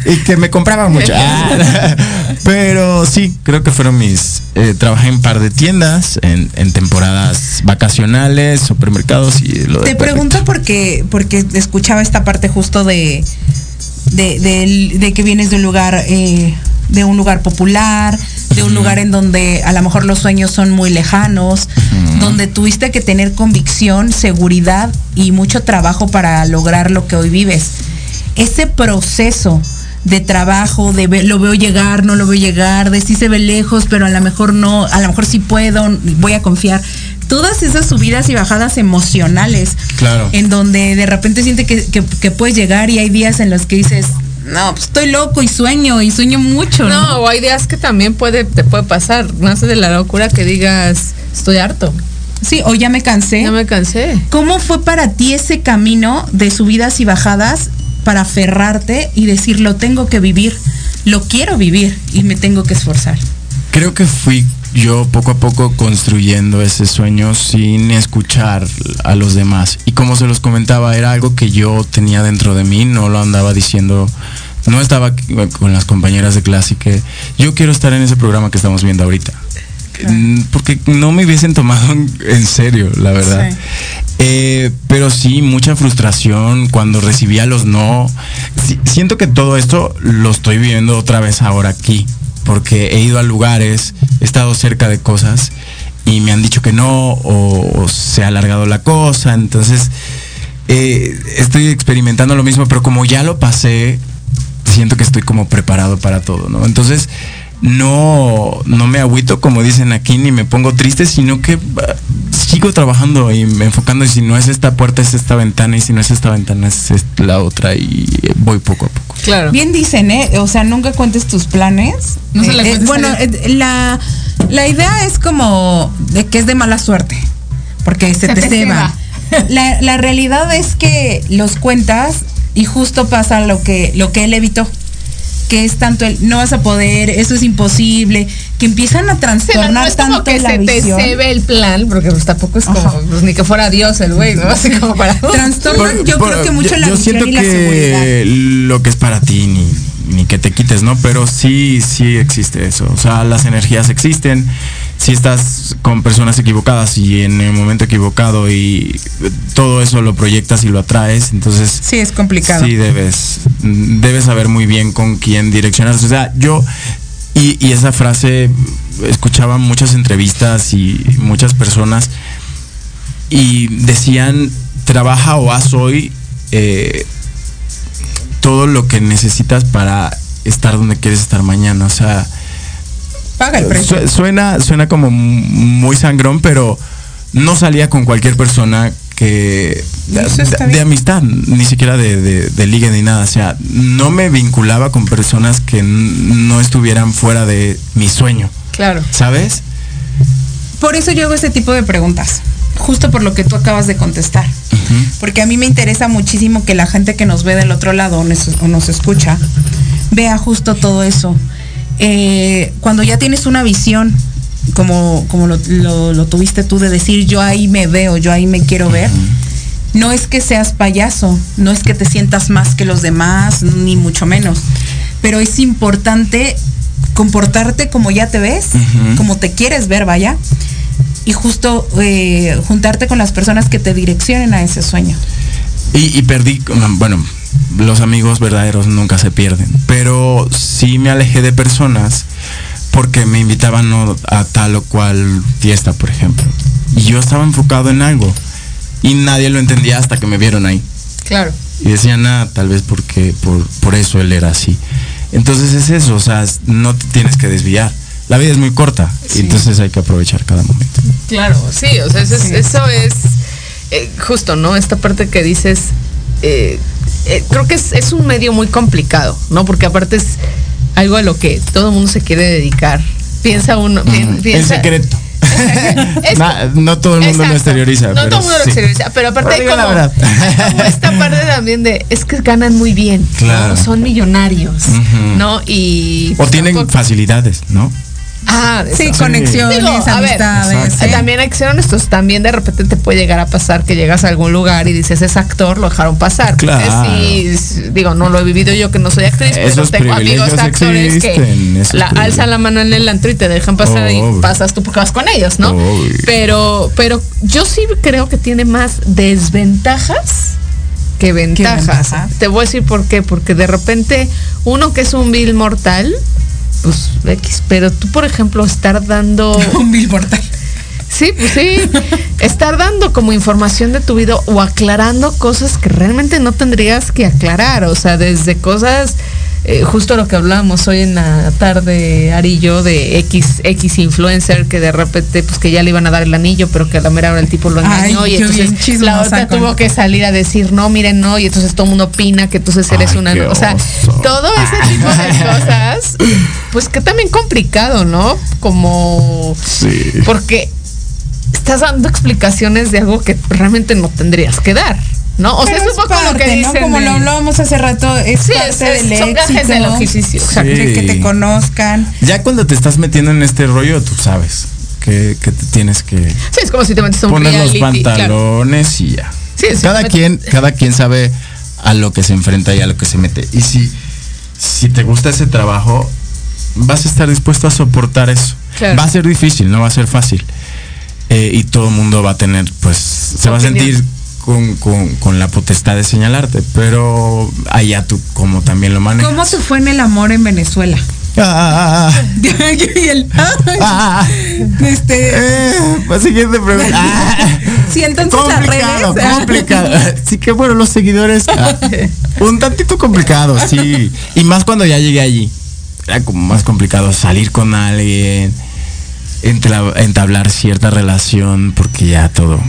y que me compraban mucho. Ah. Pero sí, creo que fueron mis. eh, trabajé en un par de tiendas, en, en temporadas vacacionales, supermercados y lo de Te pregunto porque, porque escuchaba esta parte justo de, de que vienes de un lugar, eh, de un lugar popular, de un lugar en donde a lo mejor los sueños son muy lejanos, donde tuviste que tener convicción, seguridad y mucho trabajo para lograr lo que hoy vives. Ese proceso de trabajo, de ve- lo veo llegar, no lo veo llegar, de si se ve lejos, pero a lo mejor no, a lo mejor sí puedo, voy a confiar. Todas esas subidas y bajadas emocionales, Claro. en donde de repente siente que, que- que puedes llegar y hay días en los que dices, no, pues estoy loco y sueño y sueño mucho, ¿no? No, o hay días que también puede, te puede pasar. Nace de la locura que digas, estoy harto. Sí, o ya me cansé. Ya me cansé. ¿Cómo fue para ti ese camino de subidas y bajadas para aferrarte y decir, lo tengo que vivir, lo quiero vivir y me tengo que esforzar? Creo que fui yo poco a poco construyendo ese sueño sin escuchar a los demás. Y como se los comentaba, era algo que yo tenía dentro de mí, no lo andaba diciendo, no estaba con las compañeras de clase que yo quiero estar en ese programa que estamos viendo ahorita. Mm, Porque no me hubiesen tomado en- en serio, la verdad. Sí. Eh, pero sí, mucha frustración cuando recibía los no. Sí, siento que todo esto lo estoy viviendo otra vez ahora aquí, porque he ido a lugares, he estado cerca de cosas y me han dicho que no o, se ha alargado la cosa, entonces eh, estoy experimentando lo mismo, pero como ya lo pasé, siento que estoy como preparado para todo, ¿no? Entonces no, no me agüito como dicen aquí ni me pongo triste, sino que ah, sigo trabajando y me enfocando y si no es esta puerta es esta ventana y si no es esta ventana es la otra y voy poco a poco. Claro. Bien dicen, ¿eh? O sea, nunca cuentes tus planes. No se Eh, le eh, bueno, eh, la, la idea es como de que es de mala suerte, porque se, Se te te ceba. La, la realidad es que los cuentas y justo pasa lo que, lo que él evitó que es tanto el no vas a poder, eso es imposible, que empiezan a trastornar es tanto como que la se visión. te ve el plan, porque pues tampoco es como pues, ni que fuera Dios el güey, ¿no? Así como para Trastornan yo Por- creo que mucho yo, la yo visión siento y la seguridad. que lo que es para ti ni, ni que te quites, ¿no? Pero sí, sí existe eso. O sea, las energías existen. Si estás con personas equivocadas y en el momento equivocado y todo eso lo proyectas y lo atraes, entonces Sí, es complicado. sí debes, debes saber muy bien con quién direccionar. O sea, yo y, y esa frase escuchaba muchas entrevistas y muchas personas y decían trabaja o haz hoy eh, todo lo que necesitas para estar donde quieres estar mañana. O sea, Paga el precio. su- suena, suena como muy sangrón, pero no salía con cualquier persona que de, amistad, ni siquiera de, de, de ligue ni nada. O sea, no me vinculaba con personas que no estuvieran fuera de mi sueño. Claro. ¿Sabes? Por eso yo hago ese tipo de preguntas, justo por lo que tú acabas de contestar. Porque a mí me interesa muchísimo que la gente que nos ve del otro lado o nos, o nos escucha vea justo todo eso. Eh, cuando ya tienes una visión, como, como lo, lo- lo tuviste tú de decir, yo ahí me veo, yo ahí me quiero ver, no es que seas payaso, no es que te sientas más que los demás, ni mucho menos. Pero es importante comportarte como ya te ves, como te quieres ver, vaya, y justo eh, juntarte con las personas que te direccionen a ese sueño. Y, y perdí, bueno, los amigos verdaderos nunca se pierden, pero sí me alejé de personas porque me invitaban a tal o cual fiesta, por ejemplo. Y yo estaba enfocado en algo y nadie lo entendía hasta que me vieron ahí. Claro. Y decían, nada, tal vez porque por, por eso él era así. Entonces es eso, o sea, no te tienes que desviar. La vida es muy corta, y entonces hay que aprovechar cada momento. Claro, sí, o sea, eso es, eso es eh, justo, ¿no? Esta parte que dices, eh, eh, creo que es, es un medio muy complicado, ¿no? Porque aparte es algo a lo que todo el mundo se quiere dedicar. Piensa uno, pi- Ujú. piensa... En secreto. No todo el mundo lo exterioriza. No pero todo el mundo lo exterioriza, pero aparte Pero hay como, hay como esta parte también de, es que ganan muy bien, ¿no? Claro. son millonarios. ¿no? Y... O tienen facilidades, ¿no? Ah, Sí, eso. conexiones, Digo, a ver, amistades. Eh, ¿eh? También hay que ser honestos, también de repente te puede llegar a pasar que llegas a algún lugar y dices, es actor, lo dejaron pasar. Claro. Sí, digo, no lo he vivido yo que no soy actriz, pero Esos tengo amigos actores existen, que la, alzan la mano en el antro y te dejan pasar y pasas tú porque vas con ellos, ¿no? Pero, pero yo sí creo que tiene más desventajas que ventajas. ventajas? Te voy a decir por qué, porque de repente uno que es un vil mortal, pues X, pero tú por ejemplo estar dando Un mortal. Sí, pues sí. Estar dando como información de tu vida o aclarando cosas que realmente no tendrías que aclarar. O sea, desde cosas, eh, justo lo que hablábamos hoy en la tarde, Ari y yo, de X, X influencer que de repente, pues que ya le iban a dar el anillo, pero que a la mera hora el tipo lo Ay, engañó. y entonces la otra con- tuvo que salir a decir, no, miren, no. Y entonces todo el mundo opina que entonces eres Ay, una. O sea, oso. todo ese tipo de cosas, pues que también complicado, ¿no? Como. Sí. Porque estás dando explicaciones de algo que realmente no tendrías que dar, ¿no? O sea, es un poco lo que dicen. ¿no? Como de- lo hablábamos hace rato, es Sí, parte es- del son éxito. del oficio, exacto. Que, que te Sí. conozcan. Ya cuando te estás metiendo en este rollo, tú sabes que, que te tienes que Sí, es como si te metes a un poner los claro. pantalones y ya. Sí, sí, cada quien, cada quien sabe a lo que se enfrenta y a lo que se mete. Y si, si te gusta ese trabajo, vas a estar dispuesto a soportar eso. Claro. Va a ser difícil, no va a ser fácil. Eh, y todo el mundo va a tener, pues, se va a sentir con, con- con la potestad de señalarte, pero allá tú como también lo manejas. ¿Cómo te fue en el amor en Venezuela? Ah, ah, ah, y el, ah, ah. este, Eh, pues, siguiente pregunta. Ah. sí, entonces las complicado, redes. complicado. Sí que bueno, los seguidores. ah, un tantito complicado, sí. Y más cuando ya llegué allí. Era como más complicado salir con alguien, entablar cierta relación, porque ya todo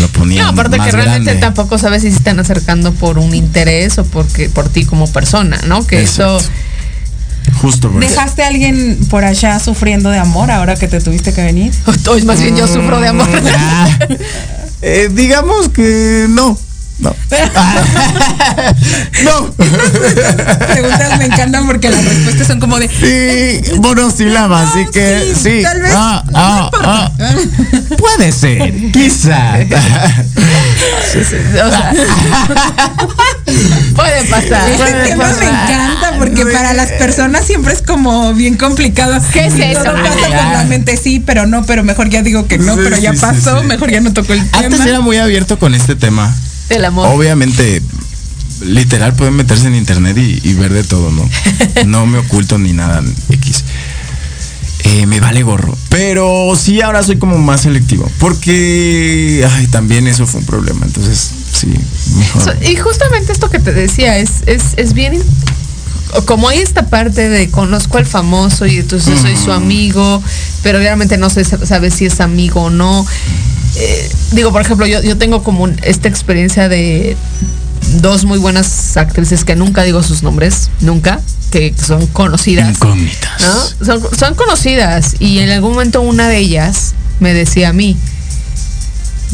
lo ponía. No, aparte más que realmente grande. tampoco sabes si se están acercando por un interés o porque por ti como persona, ¿no? Que eso. Justo por eso. ¿Dejaste a alguien por allá sufriendo de amor ahora que te tuviste que venir? es más bien yo sufro de amor. Ah, eh, digamos que no. No. no. preguntas me encantan porque las respuestas son como de. Sí, monosílabas, así que sí. Tal vez. Ah, ah, ah. Puede ser, quizá. O sea, puede pasar. Este puede tema me pasar. encanta porque para las personas siempre es como bien complicado. ¿Qué es eso? todo pasa Ah. la mente, sí, pero no, pero mejor ya digo que no, Sí, pero ya sí, sí, pasó, sí. mejor ya no tocó el tema. Antes era muy abierto con este tema. El amor. Obviamente, literal pueden meterse en internet y, y ver de todo, ¿no? No me oculto ni nada X. Eh, me vale gorro. Pero sí, ahora soy como más selectivo. Porque, ay, también eso fue un problema. Entonces, sí, mejor. So- Y justamente esto que te decía es, es, es bien. Como hay esta parte de conozco al famoso y entonces soy su amigo, pero realmente no sé sabe si es amigo o no. Eh, digo, por ejemplo, yo, yo tengo como un- esta experiencia de dos muy buenas actrices que nunca digo sus nombres, nunca, que son conocidas. Incógnitas. ¿no? Son, son conocidas y en algún momento una de ellas me decía a mí,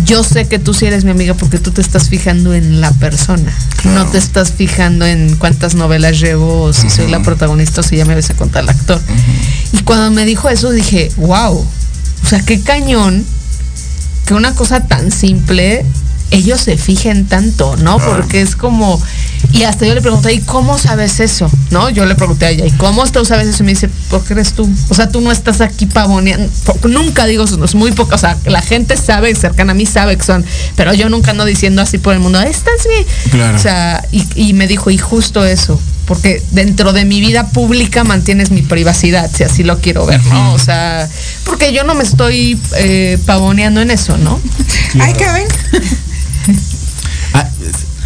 yo sé que tú sí eres mi amiga porque tú te estás fijando en la persona, Claro. no te estás fijando en cuántas novelas llevo, o si soy la protagonista o si ya me ves a contar el actor. Y cuando me dijo eso dije, wow, o sea, qué cañón que una cosa tan simple ellos se fijen tanto, ¿no? Porque es como, y hasta yo le pregunté, ¿y cómo sabes eso? ¿No? Yo le pregunté a ella, ¿y cómo tú sabes eso? Y me dice, ¿por qué eres tú? O sea, tú no estás aquí pavoneando. Nunca digo eso, es muy poco, o sea, la gente sabe, cercana a mí sabe que son, pero yo nunca ando diciendo así por el mundo, estás bien. Claro. O sea, y, y me dijo, y justo eso, porque dentro de mi vida pública mantienes mi privacidad, si así lo quiero ver, ¿no? O sea, porque yo no me estoy eh, pavoneando en eso, ¿no? Ay, que ven. Ah,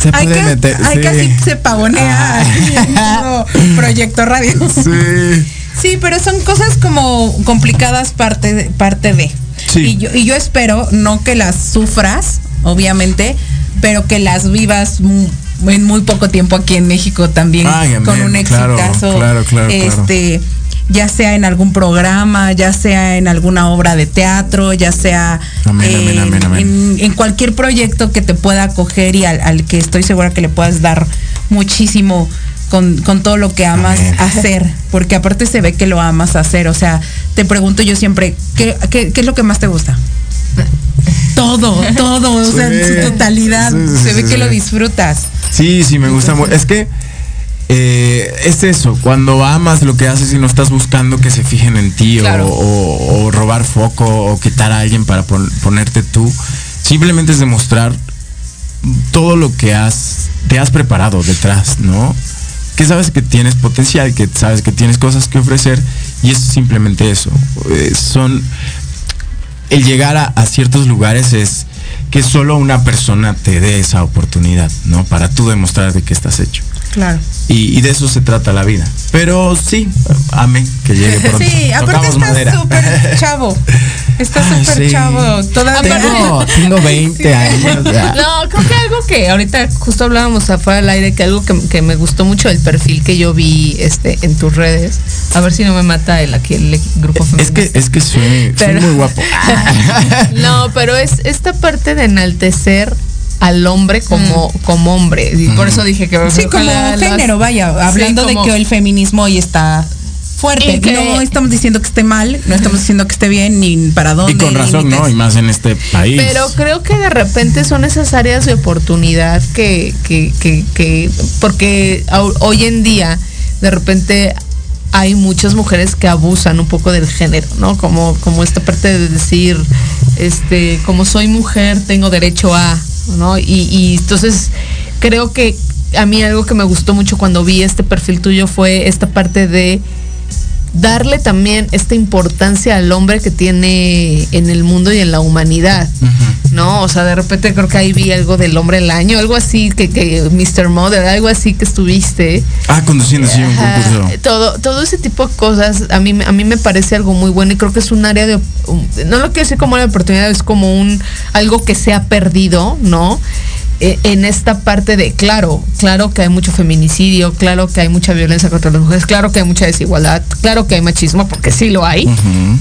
se Hay puede que, meter. hay sí. que así se pavonea Ah. aquí en todo proyecto radio. Sí. Sí, pero son cosas como complicadas parte de, parte de. Sí. Y yo, y yo espero no que las sufras, obviamente, pero que las vivas en muy poco tiempo aquí en México también Ay, con un Claro, exitazo. claro, claro, claro. este, ya sea en algún programa, ya sea en alguna obra de teatro, ya sea Amén, en, amén, amén. en- en cualquier proyecto que te pueda acoger y al, al que estoy segura que le puedas dar muchísimo con, con todo lo que amas hacer, porque aparte se ve que lo amas hacer, o sea, te pregunto yo siempre, ¿qué, qué, qué es lo que más te gusta? Todo, todo, o sea, en su totalidad, Sí, sí, se ve que lo disfrutas. Sí, sí, me gusta mucho. Es que eh, es eso, cuando amas lo que haces y no estás buscando que se fijen en ti o- Claro. o, o robar foco o quitar a alguien para pon- ponerte tú, simplemente es demostrar todo lo que has, te has preparado detrás, ¿no? Que sabes que tienes potencial, que sabes que tienes cosas que ofrecer y es simplemente eso. Eh, son el llegar a, a ciertos lugares es que solo una persona te dé esa oportunidad, ¿no? Para tú demostrar de qué estás hecho. Claro. Y, y de eso se trata la vida. Pero sí, amén, que llegue pronto. Sí, aparte Tocamos madera. estás súper chavo. Estás Ay, súper sí. chavo. Todavía. Tengo, tengo 20 años. ya. No, creo que algo que ahorita justo hablábamos afuera del aire, que algo que, que me gustó mucho del perfil que yo vi este en tus redes. A ver si no me mata el aquí el grupo femenino. Es que, es que soy, soy muy guapo. No, pero es esta parte de enaltecer al hombre como, como hombre. Y por eso dije que. Sí, como las- género, vaya, hablando Sí, como- de que el feminismo hoy está fuerte. Que- No estamos diciendo que esté mal, no estamos diciendo que esté bien, ni para dónde. Y con razón. ¿no? Y más en este país. Pero creo que de repente son esas áreas de oportunidad que, que, que, que porque hoy en día de repente hay muchas mujeres que abusan un poco del género, ¿no? Como, como esta parte de decir, este, como soy mujer, tengo derecho a, ¿no? Y, y entonces creo que a mí algo que me gustó mucho cuando vi este perfil tuyo fue esta parte de darle también esta importancia al hombre que tiene en el mundo y en la humanidad, ¿no? O sea, de repente creo que ahí vi algo del hombre del año, algo así que, que Mr. Mother, algo así que estuviste. Ah, conduciendo, sí, un concurso. todo, todo ese tipo de cosas a mí, me- a mí me parece algo muy bueno y creo que es un área de, no lo quiero decir como una oportunidad, es como un algo que se ha perdido, ¿no? Eh, en esta parte de, claro, claro que hay mucho feminicidio, claro que hay mucha violencia contra las mujeres, claro que hay mucha desigualdad, claro que hay machismo, porque sí lo hay,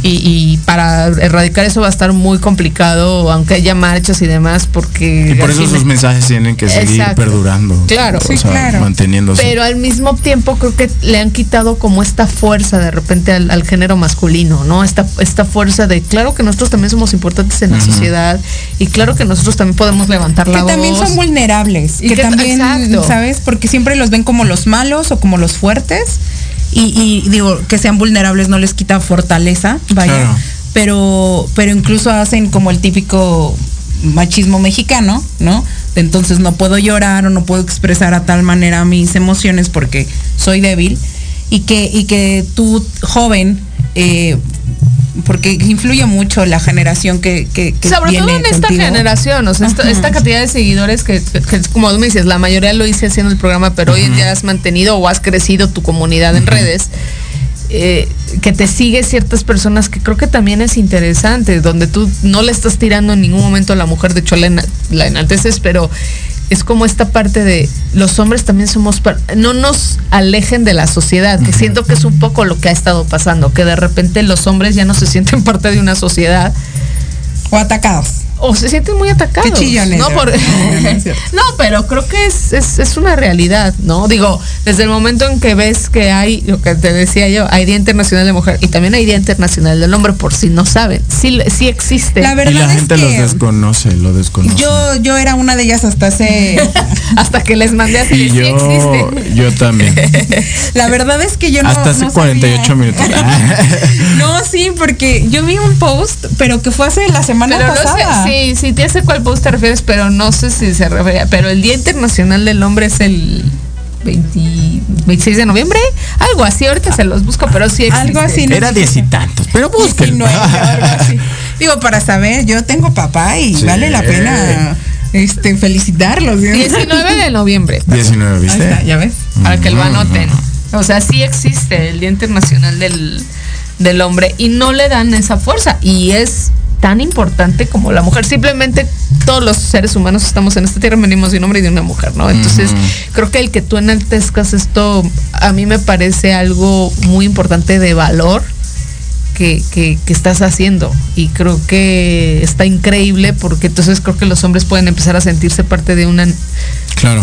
y, para erradicar eso va a estar muy complicado, aunque haya marchas y demás, porque... Y por eso sus mensajes tienen que seguir perdurando. Claro, sí, claro. Manteniéndose. Pero al mismo tiempo creo que le han quitado como esta fuerza de repente al, género masculino, ¿no? Esta, esta fuerza de, claro que nosotros también somos importantes en la sociedad, y claro que nosotros también podemos levantar la voz vulnerables, que, también, ¿sabes? Porque siempre los ven como los malos o como los fuertes. Y, digo, que sean vulnerables no les quita fortaleza, vaya. Pero, pero incluso hacen como el típico machismo mexicano, ¿no? entonces no puedo llorar o no puedo expresar a tal manera mis emociones porque soy débil. Y que, y que tú, joven, eh, porque influye mucho la generación que, que, Sobre todo en esta generación, o sea, esta, cantidad de seguidores que, como tú me dices, la mayoría lo hice haciendo el programa, pero hoy en día has mantenido o has crecido tu comunidad en redes. Eh, que te sigue ciertas personas que creo que también es interesante, donde tú no le estás tirando en ningún momento a la mujer, de hecho la, la enalteces, pero es como esta parte de los hombres también somos, no nos alejen de la sociedad, que siento que es un poco lo que ha estado pasando, que de repente los hombres ya no se sienten parte de una sociedad. O atacados o se sienten muy atacados. ¿no? no, pero creo que es, es, una realidad, ¿no? Digo, desde el momento en que ves que hay, lo que te decía yo, hay Día Internacional de Mujer y también hay Día Internacional del Hombre, por si no saben, sí, sí existe. La verdad y la gente lo desconoce, lo desconoce. Yo, yo era una de ellas hasta hace... hasta que les mandé así, y yo, sí existe. Yo también. la verdad es que yo no Hasta hace 48 minutos. no, sí, porque yo vi un post, pero que fue hace la semana pasada. Sí, sí, te sé cuál post te refieres, pero no sé si se refería. Pero el Día Internacional del Hombre es el 26 de noviembre, algo así, ahorita se los busco, pero sí existe. Algo así. Era diez y tantos, pero búsquenlo. Digo, para saber, yo tengo papá y vale la pena este felicitarlos. 19 de noviembre. 19, ¿viste? ya ves. Para que lo anoten. O sea, sí existe el Día Internacional del, del Hombre y no le dan esa fuerza. Y es tan importante como la mujer. Simplemente todos los seres humanos estamos en esta tierra, venimos de un hombre y de una mujer, ¿no? Entonces, creo que el que tú enaltezcas esto, a mí me parece algo muy importante de valor. Que, que, estás haciendo y creo que está increíble porque entonces creo que los hombres pueden empezar a sentirse parte de una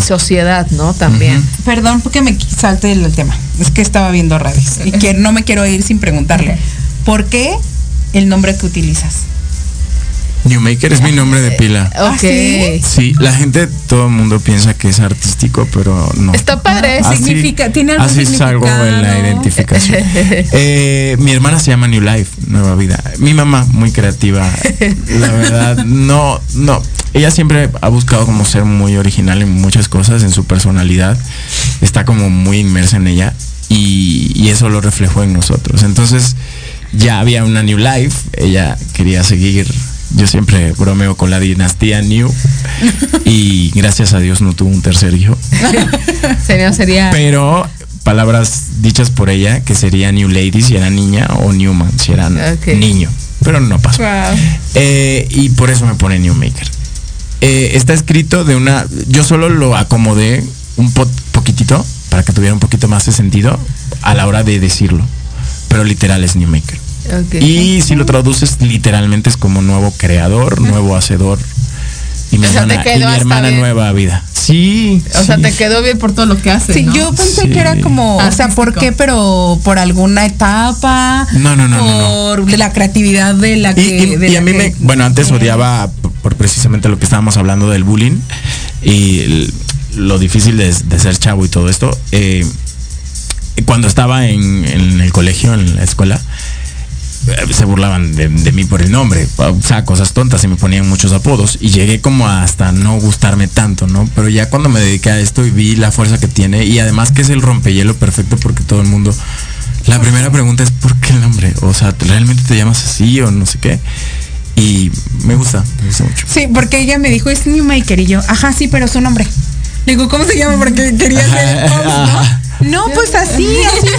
sociedad, ¿no? También. Perdón porque me salte el tema, es que estaba viendo redes y que no me quiero ir sin preguntarle, ¿por qué el nombre que utilizas? Newmaker es mi nombre de pila. ¿Ah, ok. Sí, la gente, todo el mundo piensa que es artístico, pero no. Está padre, significa, tiene algo Así salgo en la identificación. Eh, mi hermana se llama New Life, Nueva Vida. Mi mamá, muy creativa. La verdad, no, no. Ella siempre ha buscado como ser muy original en muchas cosas, en su personalidad. Está como muy inmersa en ella y, y eso lo reflejó en nosotros. Entonces, ya había una New Life, ella quería seguir yo siempre bromeo con la dinastía New y gracias a Dios no tuvo un tercer hijo. sería, sería. Pero palabras dichas por ella que sería New Lady si era niña o Newman si era niño. Pero no pasó. Eh, y por eso me pone Newmaker. Eh, está escrito de una. Yo solo lo acomodé un poquitito para que tuviera un poquito más de sentido a la hora de decirlo. Pero literal es Newmaker. Y si lo traduces literalmente es como nuevo creador, nuevo hacedor. Y mi, hermana, nueva vida. Sí. O sea, te quedó bien por todo lo que hace. Sí, yo pensé que era como, o sea, ¿por qué? Pero por alguna etapa. No, no, no. Por la creatividad de la que. Y, a mí me, bueno, antes odiaba por, precisamente lo que estábamos hablando del bullying y lo difícil de, ser chavo y todo esto. Eh, cuando estaba en, en el colegio, en la escuela, se burlaban de, mí por el nombre, o sea, cosas tontas y me ponían muchos apodos y llegué como hasta no gustarme tanto, ¿no? Pero ya cuando me dediqué a esto y vi la fuerza que tiene y además que es el rompehielo perfecto porque todo el mundo, la primera pregunta es ¿por qué el nombre? O sea, ¿realmente te llamas así o no sé qué? Y me gusta, me gusta mucho. Sí, porque ella me dijo, es Newmaker y yo, ajá, sí, pero su nombre. Le digo, ¿cómo se llama? Porque quería el ¿no? No, pues así, así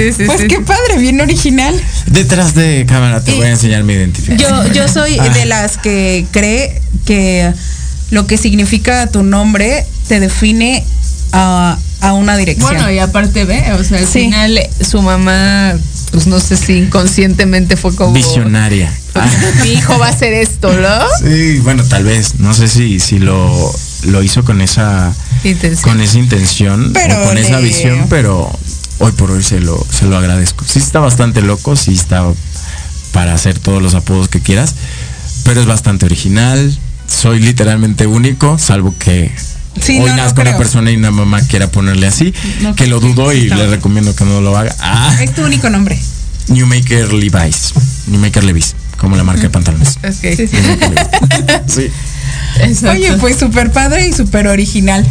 dice. Pues qué padre, bien original. Detrás de cámara te voy a enseñar mi identificación. Yo, yo soy Ah. de las que cree que lo que significa tu nombre te define a, a una dirección. Bueno, y aparte ve, o sea, al Sí. final su mamá, pues no sé si inconscientemente fue como Visionaria. Ah, mi hijo va a hacer esto, ¿no? sí, bueno, tal vez. No sé si, si lo, lo hizo con esa Intención. con esa intención Pero o con esa visión, pero hoy por hoy se lo, se lo agradezco. Sí está bastante loco, sí está para hacer todos los apodos que quieras, pero es bastante original. Soy literalmente único, salvo que Sí, hoy no, no nazca una creo. persona y una mamá quiera ponerle así, No que lo dudo y sí, le no. recomiendo que no lo haga. Ah, Es tu único nombre. Newmaker Levi's, Newmaker Levi's, como la marca de pantalones. Ok. Sí. Exacto. Oye, pues súper padre y súper original.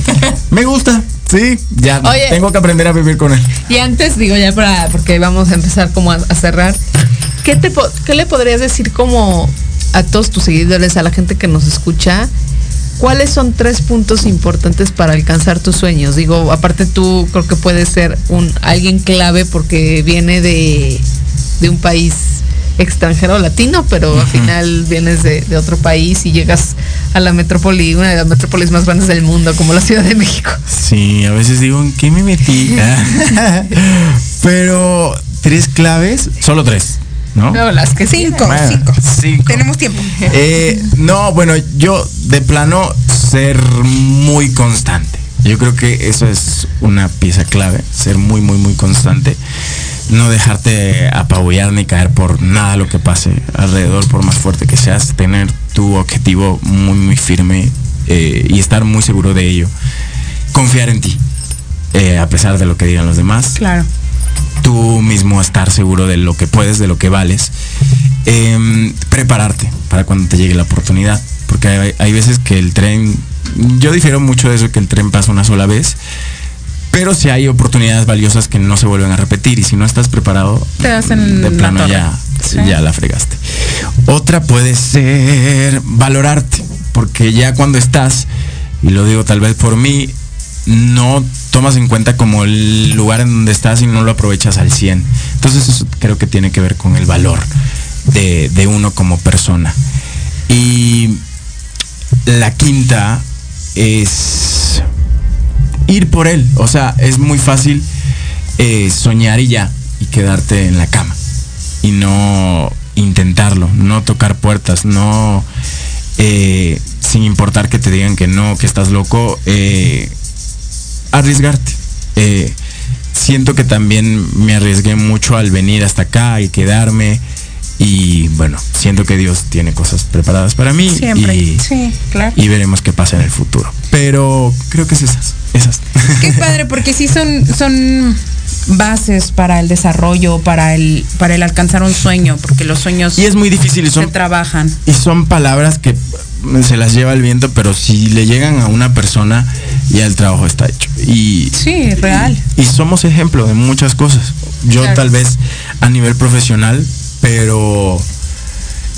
Me gusta, sí, ya Oye. tengo que aprender a vivir con él. Y antes, digo ya para, porque vamos a empezar como a, a cerrar, ¿qué, te, ¿qué le podrías decir como a todos tus seguidores, a la gente que nos escucha? ¿Cuáles son tres puntos importantes para alcanzar tus sueños? Digo, aparte tú creo que puedes ser un alguien clave porque viene de, de un país extranjero latino, pero al final vienes de, de otro país y llegas a la metrópoli, una de las metrópolis más grandes del mundo, como la Ciudad de México. Sí, a veces digo, ¿en qué me metí? Pero tres claves, solo tres, ¿no? No, las que. Cinco, Bueno, cinco. cinco. Tenemos tiempo. Eh, no, bueno, yo de plano ser muy constante. Yo creo que eso es una pieza clave, ser muy, muy, muy constante. No dejarte apabullar ni caer por nada lo que pase alrededor, por más fuerte que seas, tener tu objetivo muy, muy firme eh, y estar muy seguro de ello. Confiar en ti, eh, a pesar de lo que digan los demás Claro. Tú mismo estar seguro de lo que puedes, de lo que vales. Em, prepararte para cuando te llegue la oportunidad. Porque hay, hay veces que el tren, yo difiero mucho de eso, que el tren pasa una sola vez. Pero si hay oportunidades valiosas que no se vuelven a repetir y si no estás preparado, Te hacen de la plano ya, Sí. ya la fregaste. Otra puede ser valorarte, porque ya cuando estás, y lo digo tal vez por mí, no tomas en cuenta como el lugar en donde estás y no lo aprovechas al 100. Entonces eso creo que tiene que ver con el valor de, de uno como persona. Y la quinta es ir por él. O sea, es muy fácil eh, soñar y ya, y quedarte en la cama. Y no intentarlo, no tocar puertas, no, eh, sin importar que te digan que no, que estás loco, eh, arriesgarte. Eh, siento que también me arriesgué mucho al venir hasta acá y quedarme. Y bueno, siento que Dios tiene cosas preparadas para mí. Siempre. Y, Sí, claro. y veremos qué pasa en el futuro. Pero creo que es esas. Esas. Qué padre, porque sí son, son bases para el desarrollo, para el, para el alcanzar un sueño, porque los sueños y es muy difícil y se trabajan. y son palabras que se las lleva el viento, pero si le llegan a una persona, ya el trabajo está hecho. Y, Sí, real. y somos ejemplo de muchas cosas. Yo Claro. tal vez a nivel profesional, pero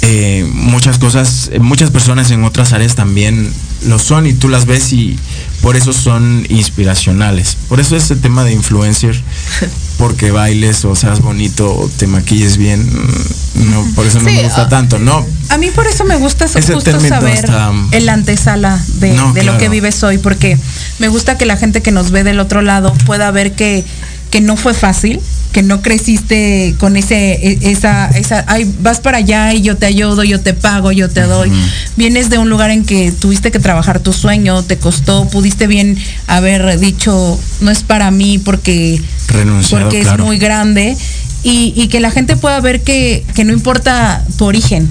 eh, muchas cosas, muchas personas en otras áreas también lo son y tú las ves y por eso son inspiracionales. Por eso ese tema de influencer, porque bailes o seas bonito o te maquilles bien, mm, no, por eso no Sí, me gusta ah, tanto. No, A mí por eso me gusta Ese justo saber está- el antesala de, No, de lo que vives hoy, porque me gusta que la gente que nos ve del otro lado pueda ver que, que no fue fácil, que no creciste con ese, e- esa, esa, ay, vas para allá y yo te ayudo, yo te pago, yo te doy. Vienes de un lugar en que tuviste que trabajar tu sueño, te costó, pudiste bien haber dicho, no es para mí porque renunciado, porque claro. es muy grande y, y que la gente pueda ver que, que no importa tu origen,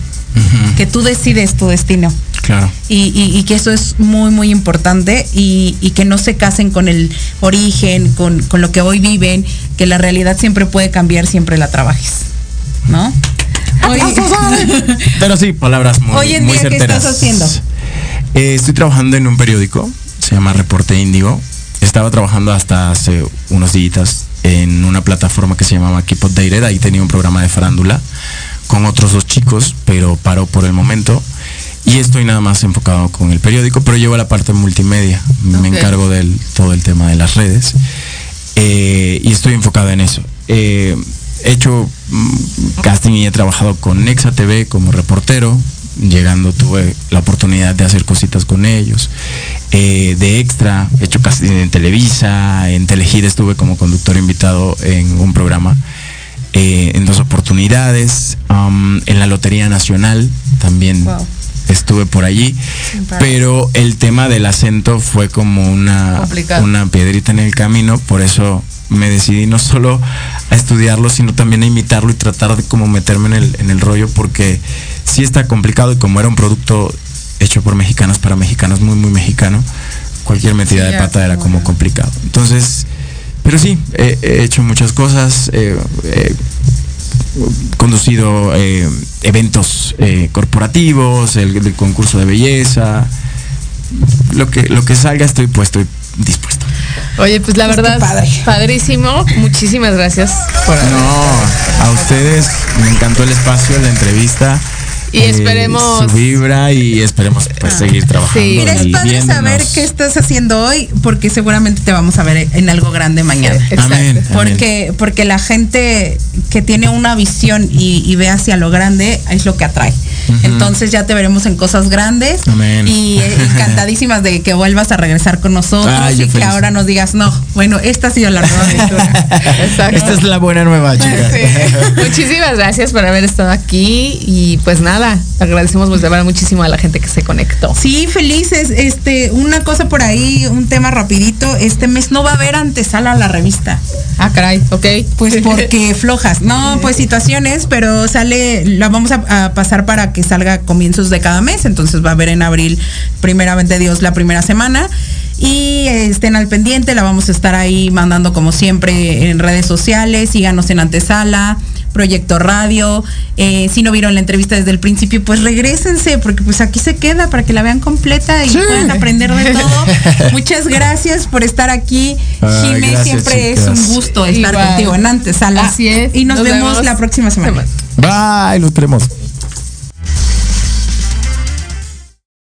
que tú decides tu destino claro. y, y- y que eso es muy muy importante y, y que no se casen con el origen, con, con lo que hoy viven, que la realidad siempre puede cambiar, siempre la trabajes, ¿no? Hoy, Pero sí, palabras muy, Hoy en muy día, ¿qué certeras. estás haciendo? Eh, estoy trabajando en un periódico, se llama Reporte Índigo. Estaba trabajando hasta hace unos días en una plataforma que se llamaba Keep Updated. Ahí tenía un programa de farándula con otros dos chicos, pero paró por el momento. Y estoy nada más enfocado con el periódico, pero llevo la parte multimedia. Me encargo del todo el tema de las redes. Eh, y estoy enfocado en eso. Eh, he hecho mm, casting y he trabajado con Nexa TV como reportero. Llegando tuve la oportunidad de hacer cositas con ellos. Eh, de extra, he hecho casting en Televisa, en Telehit estuve como conductor invitado en un programa en dos oportunidades. Um, en la Lotería Nacional también estuve por allí, pero el tema del acento fue como una, una piedrita en el camino, por eso me decidí no solo a estudiarlo, sino también a imitarlo y tratar de como meterme en el, en el rollo, porque sí está complicado y como era un producto hecho por mexicanos para mexicanos, muy, muy mexicano, cualquier metida de pata era como complicado. Entonces, pero sí, he, hecho muchas cosas. Eh, eh, conducido eh, eventos eh, corporativos, el, concurso de belleza, lo que, lo que salga estoy puesto y dispuesto. Oye, pues la verdad, padrísimo. Muchísimas gracias por No, a ustedes me encantó el espacio, la entrevista. Y eh, esperemos. Su vibra y esperemos pues seguir trabajando. Sí. Mira, es padre saber qué estás haciendo hoy, porque seguramente te vamos a ver en algo grande mañana. Amén, porque, porque la gente que tiene una visión y, ve hacia lo grande es lo que atrae. Entonces ya te veremos en cosas grandes. Amén. Y encantadísimas de que vuelvas a regresar con nosotros y que ahora nos digas, no, bueno, esta ha sido la nueva aventura. Esta es la buena nueva, chica. Muchísimas gracias por haber estado aquí y pues nada agradecemos pues, de verdad muchísimo a la gente que se conectó. Sí, felices. Este, una cosa por ahí, un tema rapidito. Este mes no va a haber antesala a la revista. Ah, caray, ok. Pues porque flojas. No, pues situaciones, pero sale, la vamos a, pasar para que salga a comienzos de cada mes. Entonces va a haber en abril, primeramente Dios, la primera semana y estén al pendiente, la vamos a estar ahí mandando como siempre en redes sociales, síganos en antesala, Proyecto Radio. Eh, si no vieron la entrevista desde el principio, pues regresense, porque pues aquí se queda para que la vean completa y puedan aprender de todo. Muchas gracias por estar aquí. Jimé, siempre es un gusto estar contigo en antesala. Así es. Y nos, vemos, la próxima semana. Bye, nos vemos.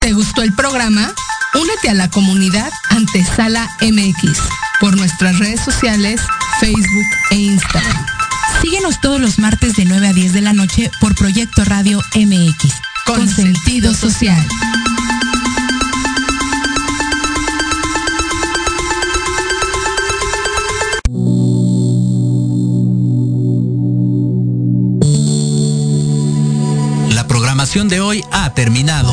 ¿Te gustó el programa? Únete a la comunidad Antesala MX por nuestras redes sociales, Facebook e Instagram. Síguenos todos los martes de 9 a 10 de la noche por Proyecto Radio MX, con, sentido social. La programación de hoy ha terminado,